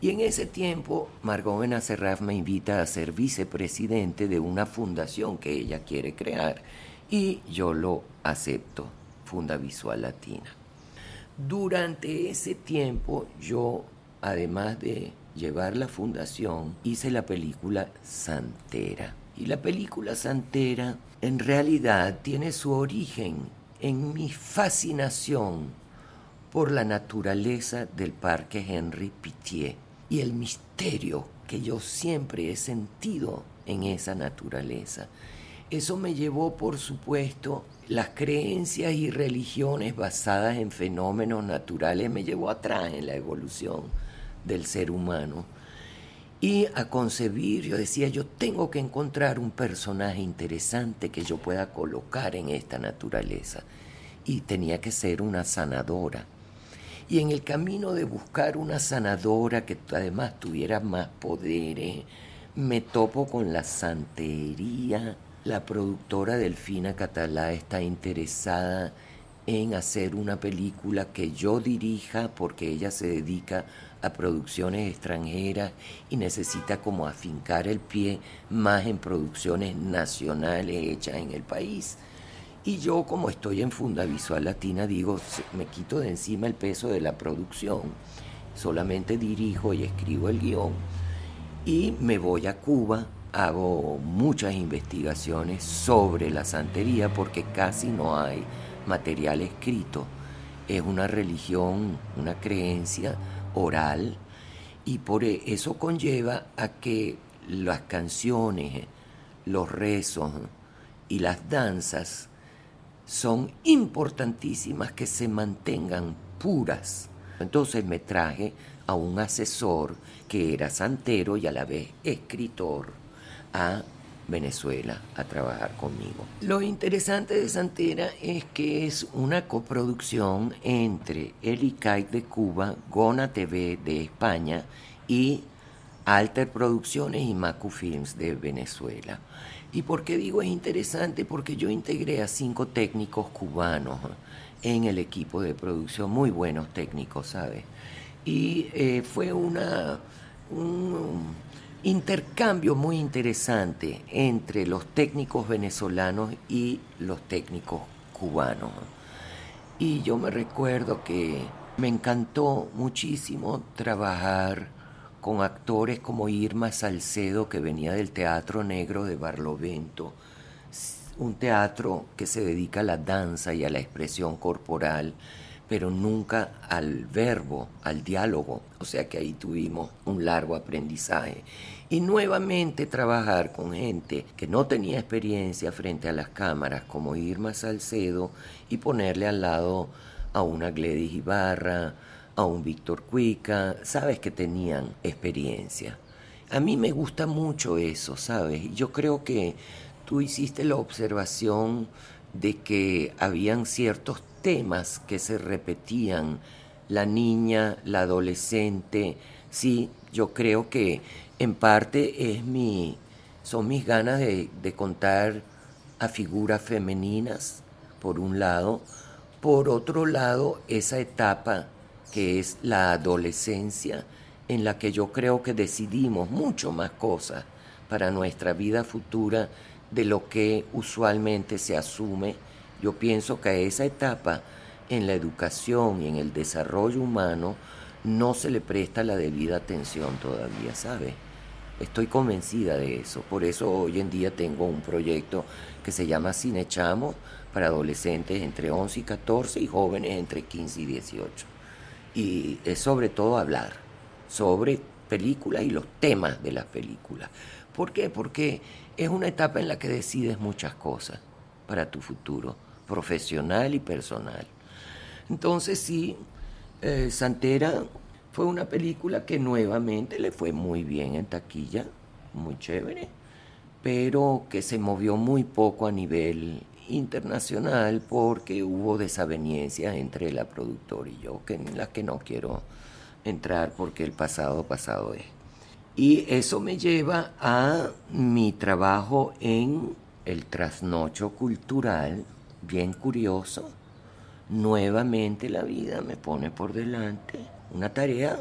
Y en ese tiempo, Margot Benacerraf me invita a ser vicepresidente de una fundación que ella quiere crear. Y yo lo acepto, Funda Visual Latina. Durante ese tiempo, yo, además de llevar la fundación, hice la película Santera. Y la película Santera en realidad tiene su origen en mi fascinación por la naturaleza del Parque Henry Pitié y el misterio que yo siempre he sentido en esa naturaleza. eso me llevó, por supuesto, las creencias y religiones basadas en fenómenos naturales, me llevó atrás en la evolución del ser humano. Y a concebir, yo decía, yo tengo que encontrar un personaje interesante que yo pueda colocar en esta naturaleza. Y tenía que ser una sanadora. Y en el camino de buscar una sanadora que además tuviera más poderes, me topo con la santería. La productora Delfina Catalá está interesada en hacer una película que yo dirija porque ella se dedica a producciones extranjeras y necesita como afincar el pie más en producciones nacionales hechas en el país. Y yo como estoy en Funda Visual Latina digo, me quito de encima el peso de la producción, solamente dirijo y escribo el guion y me voy a Cuba, hago muchas investigaciones sobre la santería porque casi no hay material escrito. Es una religión, una creencia oral y por e, eso conlleva a que las canciones, los rezos y las danzas son importantísimas que se mantengan puras. Entonces me traje a un asesor que era santero y a la vez escritor a Venezuela a trabajar conmigo. Lo interesante de Santera es que es una coproducción entre el ICAIC de Cuba, Gona TV de España y Alter Producciones y Macu Films de Venezuela. ¿Y por qué digo es interesante? Porque yo integré a cinco técnicos cubanos en el equipo de producción, muy buenos técnicos, ¿sabes? y eh, fue una, un intercambio muy interesante entre los técnicos venezolanos y los técnicos cubanos. Y yo me recuerdo que me encantó muchísimo trabajar con actores como Irma Salcedo, que venía del Teatro Negro de Barlovento, un teatro que se dedica a la danza y a la expresión corporal pero nunca al verbo, al diálogo. O sea que ahí tuvimos un largo aprendizaje. Y nuevamente trabajar con gente que no tenía experiencia frente a las cámaras, como Irma Salcedo, y ponerle al lado a una Gledys Ibarra, a un Víctor Cuica, sabes que tenían experiencia. A mí me gusta mucho eso, ¿sabes? Yo creo que tú hiciste la observación de que habían ciertos temas que se repetían, la niña, la adolescente, sí, yo creo que en parte es mi, son mis ganas de, de contar a figuras femeninas, por un lado, por otro lado, esa etapa que es la adolescencia, en la que yo creo que decidimos mucho más cosas para nuestra vida futura de lo que usualmente se asume. Yo pienso que esa etapa en la educación y en el desarrollo humano no se le presta la debida atención todavía, ¿sabe? Estoy convencida de eso. Por eso hoy en día tengo un proyecto que se llama Cinechamo para adolescentes entre 11 y 14 y jóvenes entre 15 y 18. Y es sobre todo hablar sobre películas y los temas de las películas. ¿Por qué? Porque es una etapa en la que decides muchas cosas para tu futuro profesional y personal. Entonces sí, eh, Santera fue una película que nuevamente le fue muy bien en taquilla, muy chévere, pero que se movió muy poco a nivel internacional porque hubo desavenencias entre la productora y yo, en las que no quiero entrar porque el pasado pasado es. Y eso me lleva a mi trabajo en el trasnocho cultural bien curioso, nuevamente la vida me pone por delante una tarea.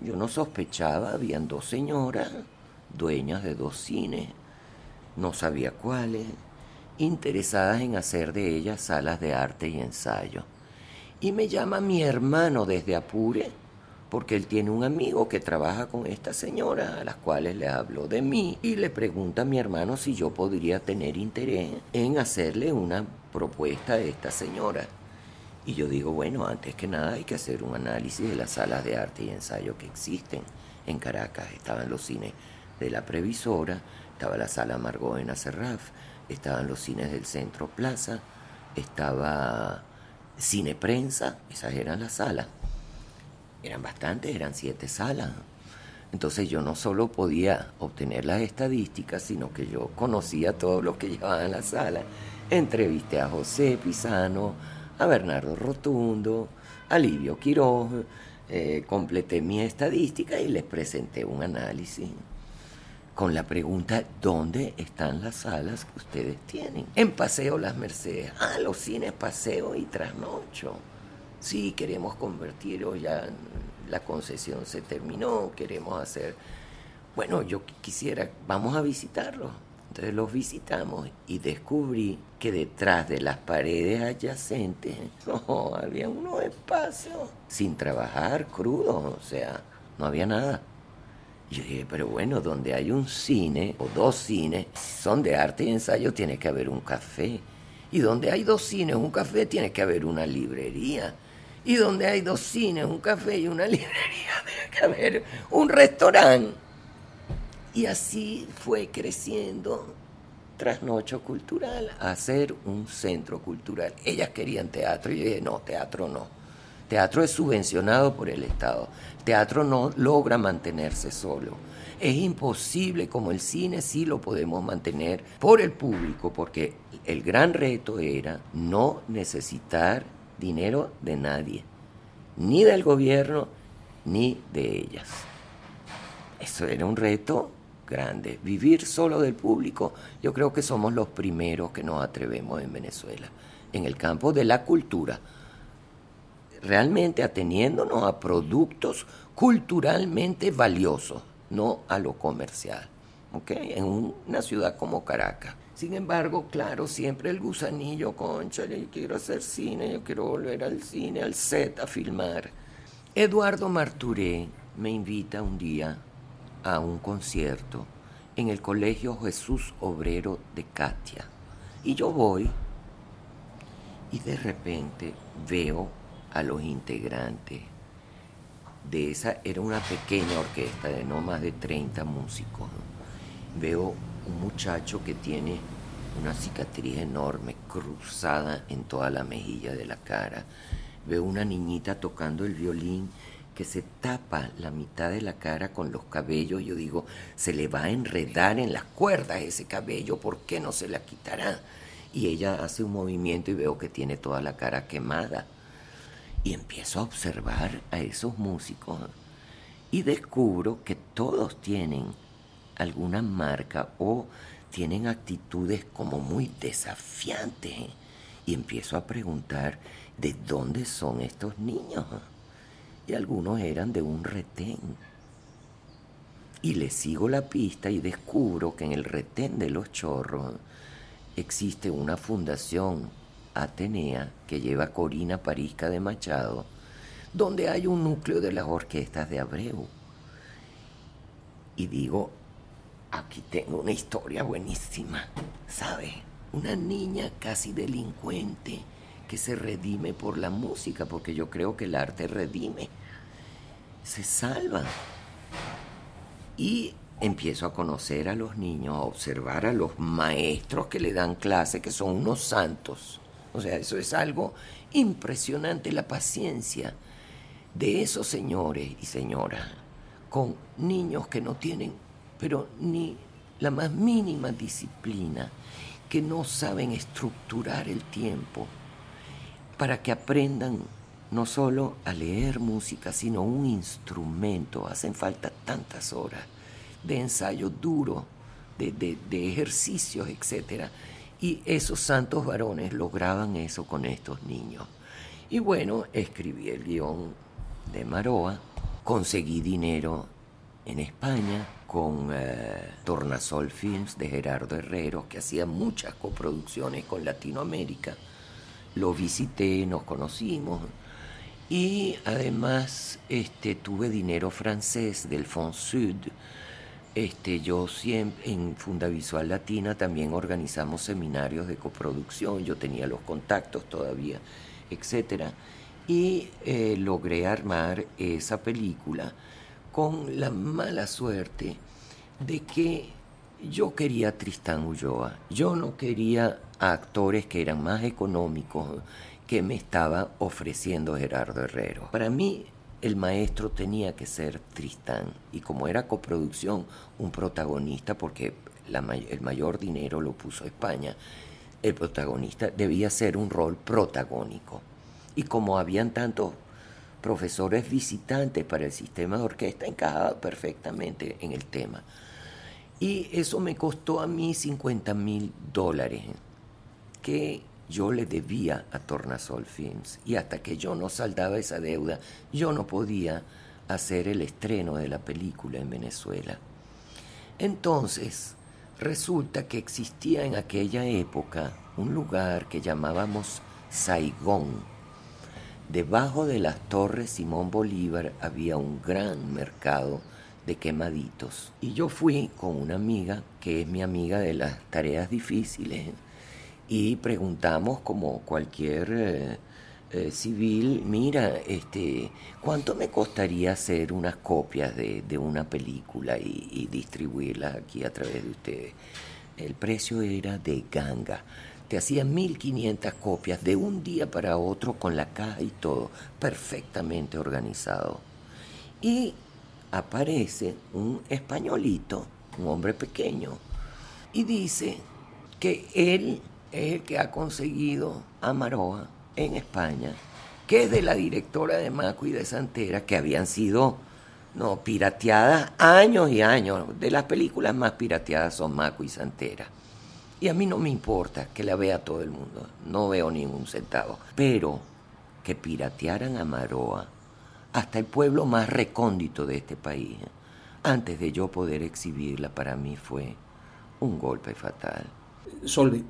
Yo no sospechaba, habían dos señoras, dueñas de dos cines, no sabía cuáles, interesadas en hacer de ellas salas de arte y ensayo. Y me llama mi hermano desde Apure, porque él tiene un amigo que trabaja con esta señora, a las cuales le hablo de mí, y le pregunta a mi hermano si yo podría tener interés en hacerle una propuesta de esta señora. Y yo digo, bueno, antes que nada hay que hacer un análisis de las salas de arte y ensayo que existen en Caracas. Estaban los cines de la Previsora, estaba la sala Margot en Acerraf, estaban los cines del Centro Plaza, estaba Cine Prensa, esas eran las salas. Eran bastantes, eran siete salas. Entonces yo no solo podía obtener las estadísticas, sino que yo conocía todo lo que llevaban la sala. Entrevisté a José Pisano, a Bernardo Rotundo, a Livio Quiroz, eh, completé mi estadística y les presenté un análisis con la pregunta, ¿dónde están las salas que ustedes tienen? En Paseo Las Mercedes. Ah, los cines Paseo y Trasnocho. Sí, queremos convertirlo ya, la concesión se terminó, queremos hacer... Bueno, yo quisiera, vamos a visitarlos. Entonces los visitamos y descubrí que detrás de las paredes adyacentes no, había unos espacios sin trabajar, crudos, o sea, no había nada. Yo dije, pero bueno, donde hay un cine o dos cines, son de arte y ensayo, tiene que haber un café. Y donde hay dos cines, un café, tiene que haber una librería. Y donde hay dos cines, un café y una librería, tiene que haber un restaurante. Y así fue creciendo Trasnocho Cultural a ser un centro cultural. Ellas querían teatro y yo dije, no, teatro no. Teatro es subvencionado por el Estado. Teatro no logra mantenerse solo. Es imposible como el cine sí lo podemos mantener por el público, porque el gran reto era no necesitar dinero de nadie, ni del gobierno, ni de ellas. Eso era un reto grande. Vivir solo del público, yo creo que somos los primeros que nos atrevemos en Venezuela, en el campo de la cultura realmente ateniéndonos a productos culturalmente valiosos, no a lo comercial, En una ciudad como Caracas. Sin embargo, claro, siempre el gusanillo, concha, yo quiero hacer cine, yo quiero volver al cine, al set, a filmar. Eduardo Marturé me invita un día a un concierto en el Colegio Jesús Obrero de Katia. Y yo voy y de repente veo a los integrantes de esa, era una pequeña orquesta de no más de 30 músicos. Veo un muchacho que tiene una cicatriz enorme cruzada en toda la mejilla de la cara. Veo una niñita tocando el violín que se tapa la mitad de la cara con los cabellos. Yo digo, se le va a enredar en las cuerdas ese cabello, ¿por qué no se la quitará? Y ella hace un movimiento y veo que tiene toda la cara quemada. Y empiezo a observar a esos músicos y descubro que todos tienen alguna marca o tienen actitudes como muy desafiantes. Y empiezo a preguntar de dónde son estos niños. Y algunos eran de un retén. Y le sigo la pista y descubro que en el retén de los chorros existe una fundación Atenea, que lleva Corina Parisca de Machado, donde hay un núcleo de las orquestas de Abreu. Y digo, aquí tengo una historia buenísima, ¿sabe? Una niña casi delincuente que se redime por la música, porque yo creo que el arte redime, se salva. Y empiezo a conocer a los niños, a observar a los maestros que le dan clase, que son unos santos. O sea, eso es algo impresionante, la paciencia de esos señores y señoras con niños que no tienen, pero ni la más mínima disciplina, que no saben estructurar el tiempo para que aprendan no solo a leer música, sino un instrumento. Hacen falta tantas horas de ensayo duro, de, de ejercicios, etcétera y esos santos varones lograban eso con estos niños. Y bueno, escribí el guion de Maroa, conseguí dinero en España con eh, Tornasol Films de Gerardo Herrero, que hacía muchas coproducciones con Latinoamérica. Lo visité, nos conocimos y además este, tuve dinero francés del Fond Sud. Este, yo siempre en Fundavisual Latina también organizamos seminarios de coproducción, yo tenía los contactos todavía, etcétera, y eh, logré armar esa película con la mala suerte de que yo quería a Tristán Ulloa, yo no quería a actores que eran más económicos que me estaba ofreciendo Gerardo Herrero. Para mí el maestro tenía que ser Tristán y como era coproducción, un protagonista, porque el mayor dinero lo puso España, el protagonista debía ser un rol protagónico. Y como habían tantos profesores visitantes para el sistema de orquesta, encajaba perfectamente en el tema. Y eso me costó a mí 50 mil dólares, que yo le debía a Tornasol Films. Y hasta que yo no saldaba esa deuda, yo no podía hacer el estreno de la película en Venezuela. Entonces, resulta que existía en aquella época un lugar que llamábamos Saigón. Debajo de las torres Simón Bolívar había un gran mercado de quemaditos. Y yo fui con una amiga, que es mi amiga de las tareas difíciles, y preguntamos como cualquier eh, eh, civil, mira, este, ¿cuánto me costaría hacer unas copias de, una película y, y distribuirlas aquí a través de ustedes? El precio era de ganga. Te hacían 1500 copias de un día para otro con la caja y todo, perfectamente organizado. Y aparece un españolito, un hombre pequeño, y dice que él es el que ha conseguido a Maroa en España, que es de la directora de Macu y de Santera, que habían sido no pirateadas años y años. De las películas más pirateadas son Macu y Santera. Y a mí no me importa que la vea todo el mundo, no veo ningún centavo. Pero que piratearan a Maroa hasta el pueblo más recóndito de este país, antes de yo poder exhibirla, para mí fue un golpe fatal. Solvi,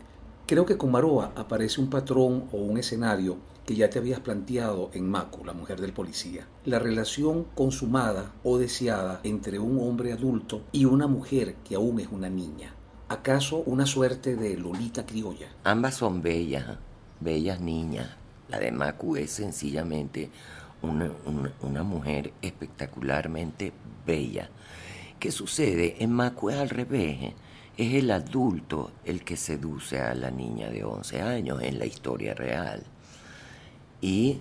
creo que con Maroa aparece un patrón o un escenario que ya te habías planteado en Mako, la mujer del policía. La relación consumada o deseada entre un hombre adulto y una mujer que aún es una niña. ¿Acaso una suerte de Lolita criolla? Ambas son bellas, bellas niñas. La de Maku es sencillamente una, mujer espectacularmente bella. ¿Qué sucede? En Macu es al revés. Es el adulto el que seduce a la niña de 11 años en la historia real. Y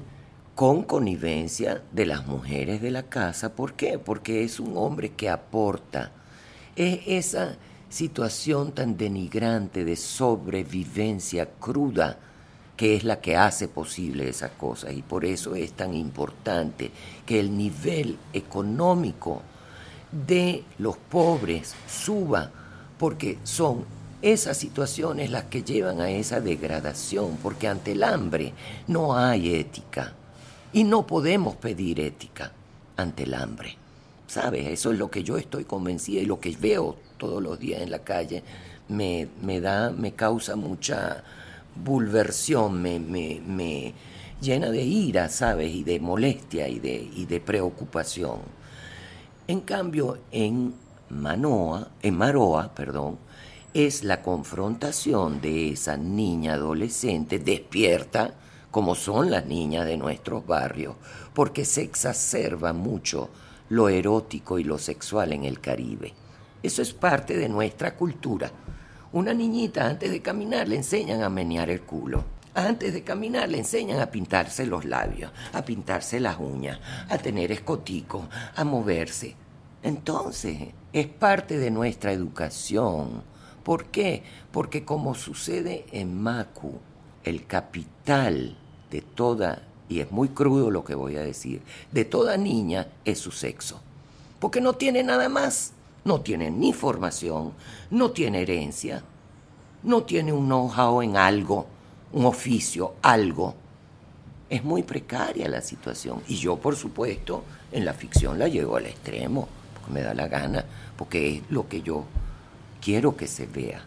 con connivencia de las mujeres de la casa. ¿Por qué? Porque es un hombre que aporta. Es esa situación tan denigrante de sobrevivencia cruda que es la que hace posible esas cosas. Y por eso es tan importante que el nivel económico de los pobres suba, porque son esas situaciones las que llevan a esa degradación, porque ante el hambre no hay ética. Y no podemos pedir ética ante el hambre. ¿Sabes? Eso es lo que yo estoy convencida y lo que veo todos los días en la calle me, me da, me causa mucha bulversión, me, me, llena de ira, ¿sabes? Y de molestia y de, y de preocupación. En cambio, en Manoa, en Maroa, perdón, es la confrontación de esa niña adolescente despierta, como son las niñas de nuestros barrios, porque se exacerba mucho lo erótico y lo sexual en el Caribe. Eso es parte de nuestra cultura. Una niñita antes de caminar le enseñan a menear el culo. Antes de caminar le enseñan a pintarse los labios, a pintarse las uñas, a tener escotico, a moverse. Entonces, es parte de nuestra educación. ¿Por qué? Porque como sucede en Macu, el capital de toda, y es muy crudo lo que voy a decir, de toda niña es su sexo. Porque no tiene nada más no tiene ni formación, no tiene herencia, no tiene un know-how en algo, un oficio, algo. Es muy precaria la situación. Y yo, por supuesto, en la ficción la llevo al extremo, me da la gana, porque es lo que yo quiero que se vea.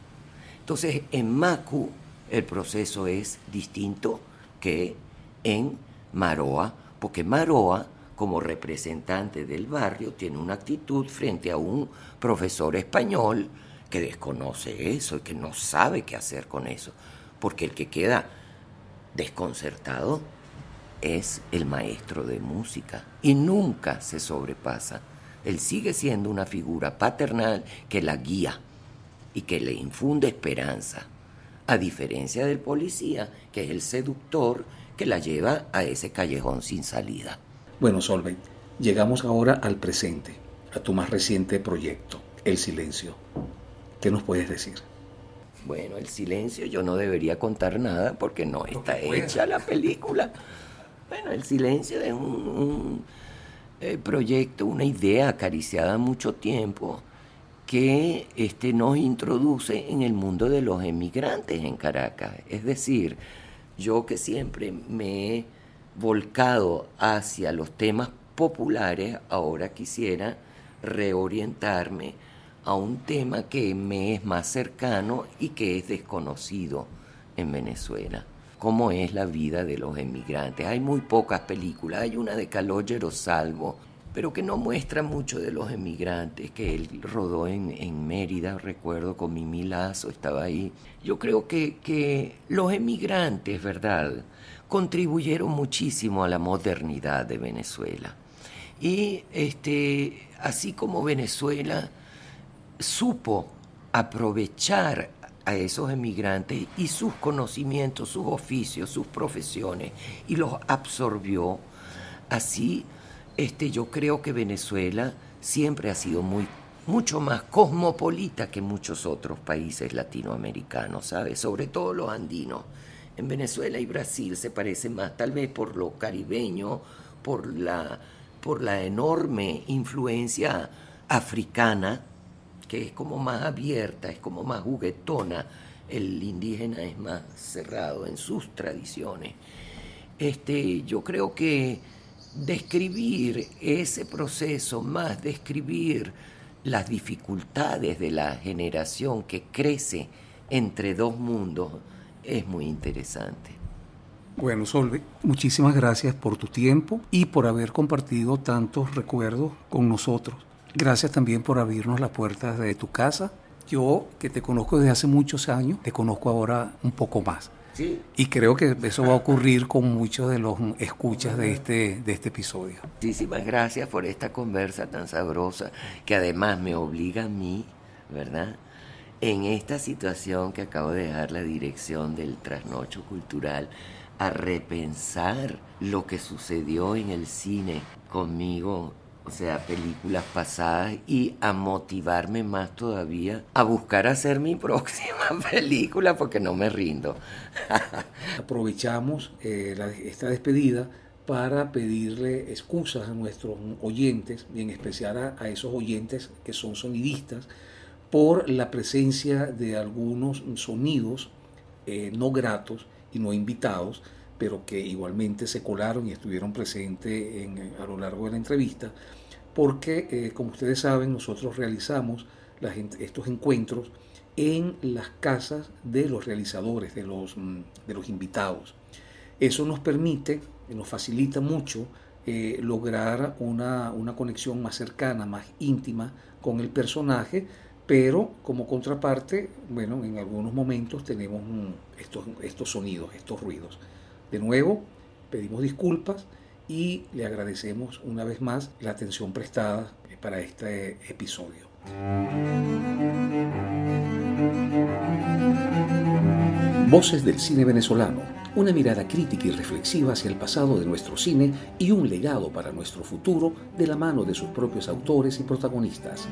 Entonces, en Macu el proceso es distinto que en Maroa, porque Maroa como representante del barrio, tiene una actitud frente a un profesor español que desconoce eso y que no sabe qué hacer con eso. Porque el que queda desconcertado es el maestro de música y nunca se sobrepasa. Él sigue siendo una figura paternal que la guía y que le infunde esperanza, a diferencia del policía, que es el seductor que la lleva a ese callejón sin salida. Bueno, Solveig, llegamos ahora al presente, a tu más reciente proyecto, El Silencio. ¿Qué nos puedes decir? Bueno, El Silencio yo no debería contar nada porque no está hecha la película. Bueno, El Silencio es un, eh, proyecto, una idea acariciada mucho tiempo que este, nos introduce en el mundo de los emigrantes en Caracas. Es decir, yo que siempre me he volcado hacia los temas populares, ahora quisiera reorientarme a un tema que me es más cercano y que es desconocido en Venezuela, cómo es la vida de los emigrantes. Hay muy pocas películas, hay una de Calogero Salvo, pero que no muestra mucho de los emigrantes, que él rodó en, en Mérida, recuerdo, con Mimi Lazo, estaba ahí. Yo creo que, que los emigrantes, ¿verdad?, contribuyeron muchísimo a la modernidad de Venezuela. Y este, así como Venezuela supo aprovechar a esos emigrantes y sus conocimientos, sus oficios, sus profesiones, y los absorbió, así este, yo creo que Venezuela siempre ha sido muy, mucho más cosmopolita que muchos otros países latinoamericanos, ¿sabes? Sobre todo los andinos. En Venezuela y Brasil se parecen más, tal vez por lo caribeño, por la, por la enorme influencia africana, que es como más abierta, es como más juguetona. El indígena es más cerrado en sus tradiciones. Este, yo creo que describir ese proceso, más describir las dificultades de la generación que crece entre dos mundos, es muy interesante. Bueno, Solve, muchísimas gracias por tu tiempo y por haber compartido tantos recuerdos con nosotros. Gracias también por abrirnos las puertas de tu casa. Yo, que te conozco desde hace muchos años, te conozco ahora un poco más. Y creo que eso va a ocurrir con muchos de los escuchas de este, de este episodio. Muchísimas gracias por esta conversa tan sabrosa que además me obliga a mí, ¿verdad? En esta situación que acabo de dejar la dirección del trasnocho cultural, a repensar lo que sucedió en el cine conmigo o sea, películas pasadas y a motivarme más todavía a buscar hacer mi próxima película porque no me rindo. Aprovechamos eh, esta despedida para pedirle excusas a nuestros oyentes y en especial a, esos oyentes que son sonidistas por la presencia de algunos sonidos eh, no gratos y no invitados pero que igualmente se colaron y estuvieron presentes a lo largo de la entrevista, porque, eh, como ustedes saben, nosotros realizamos estos encuentros en las casas de los realizadores, de los, mm, de los invitados. Eso nos permite, nos facilita mucho eh, lograr una, una, conexión más cercana, más íntima con el personaje, pero como contraparte, bueno, en algunos momentos tenemos mm, estos, estos sonidos, estos ruidos. De nuevo, pedimos disculpas y le agradecemos una vez más la atención prestada para este episodio. Voces del cine venezolano, una mirada crítica y reflexiva hacia el pasado de nuestro cine y un legado para nuestro futuro de la mano de sus propios autores y protagonistas.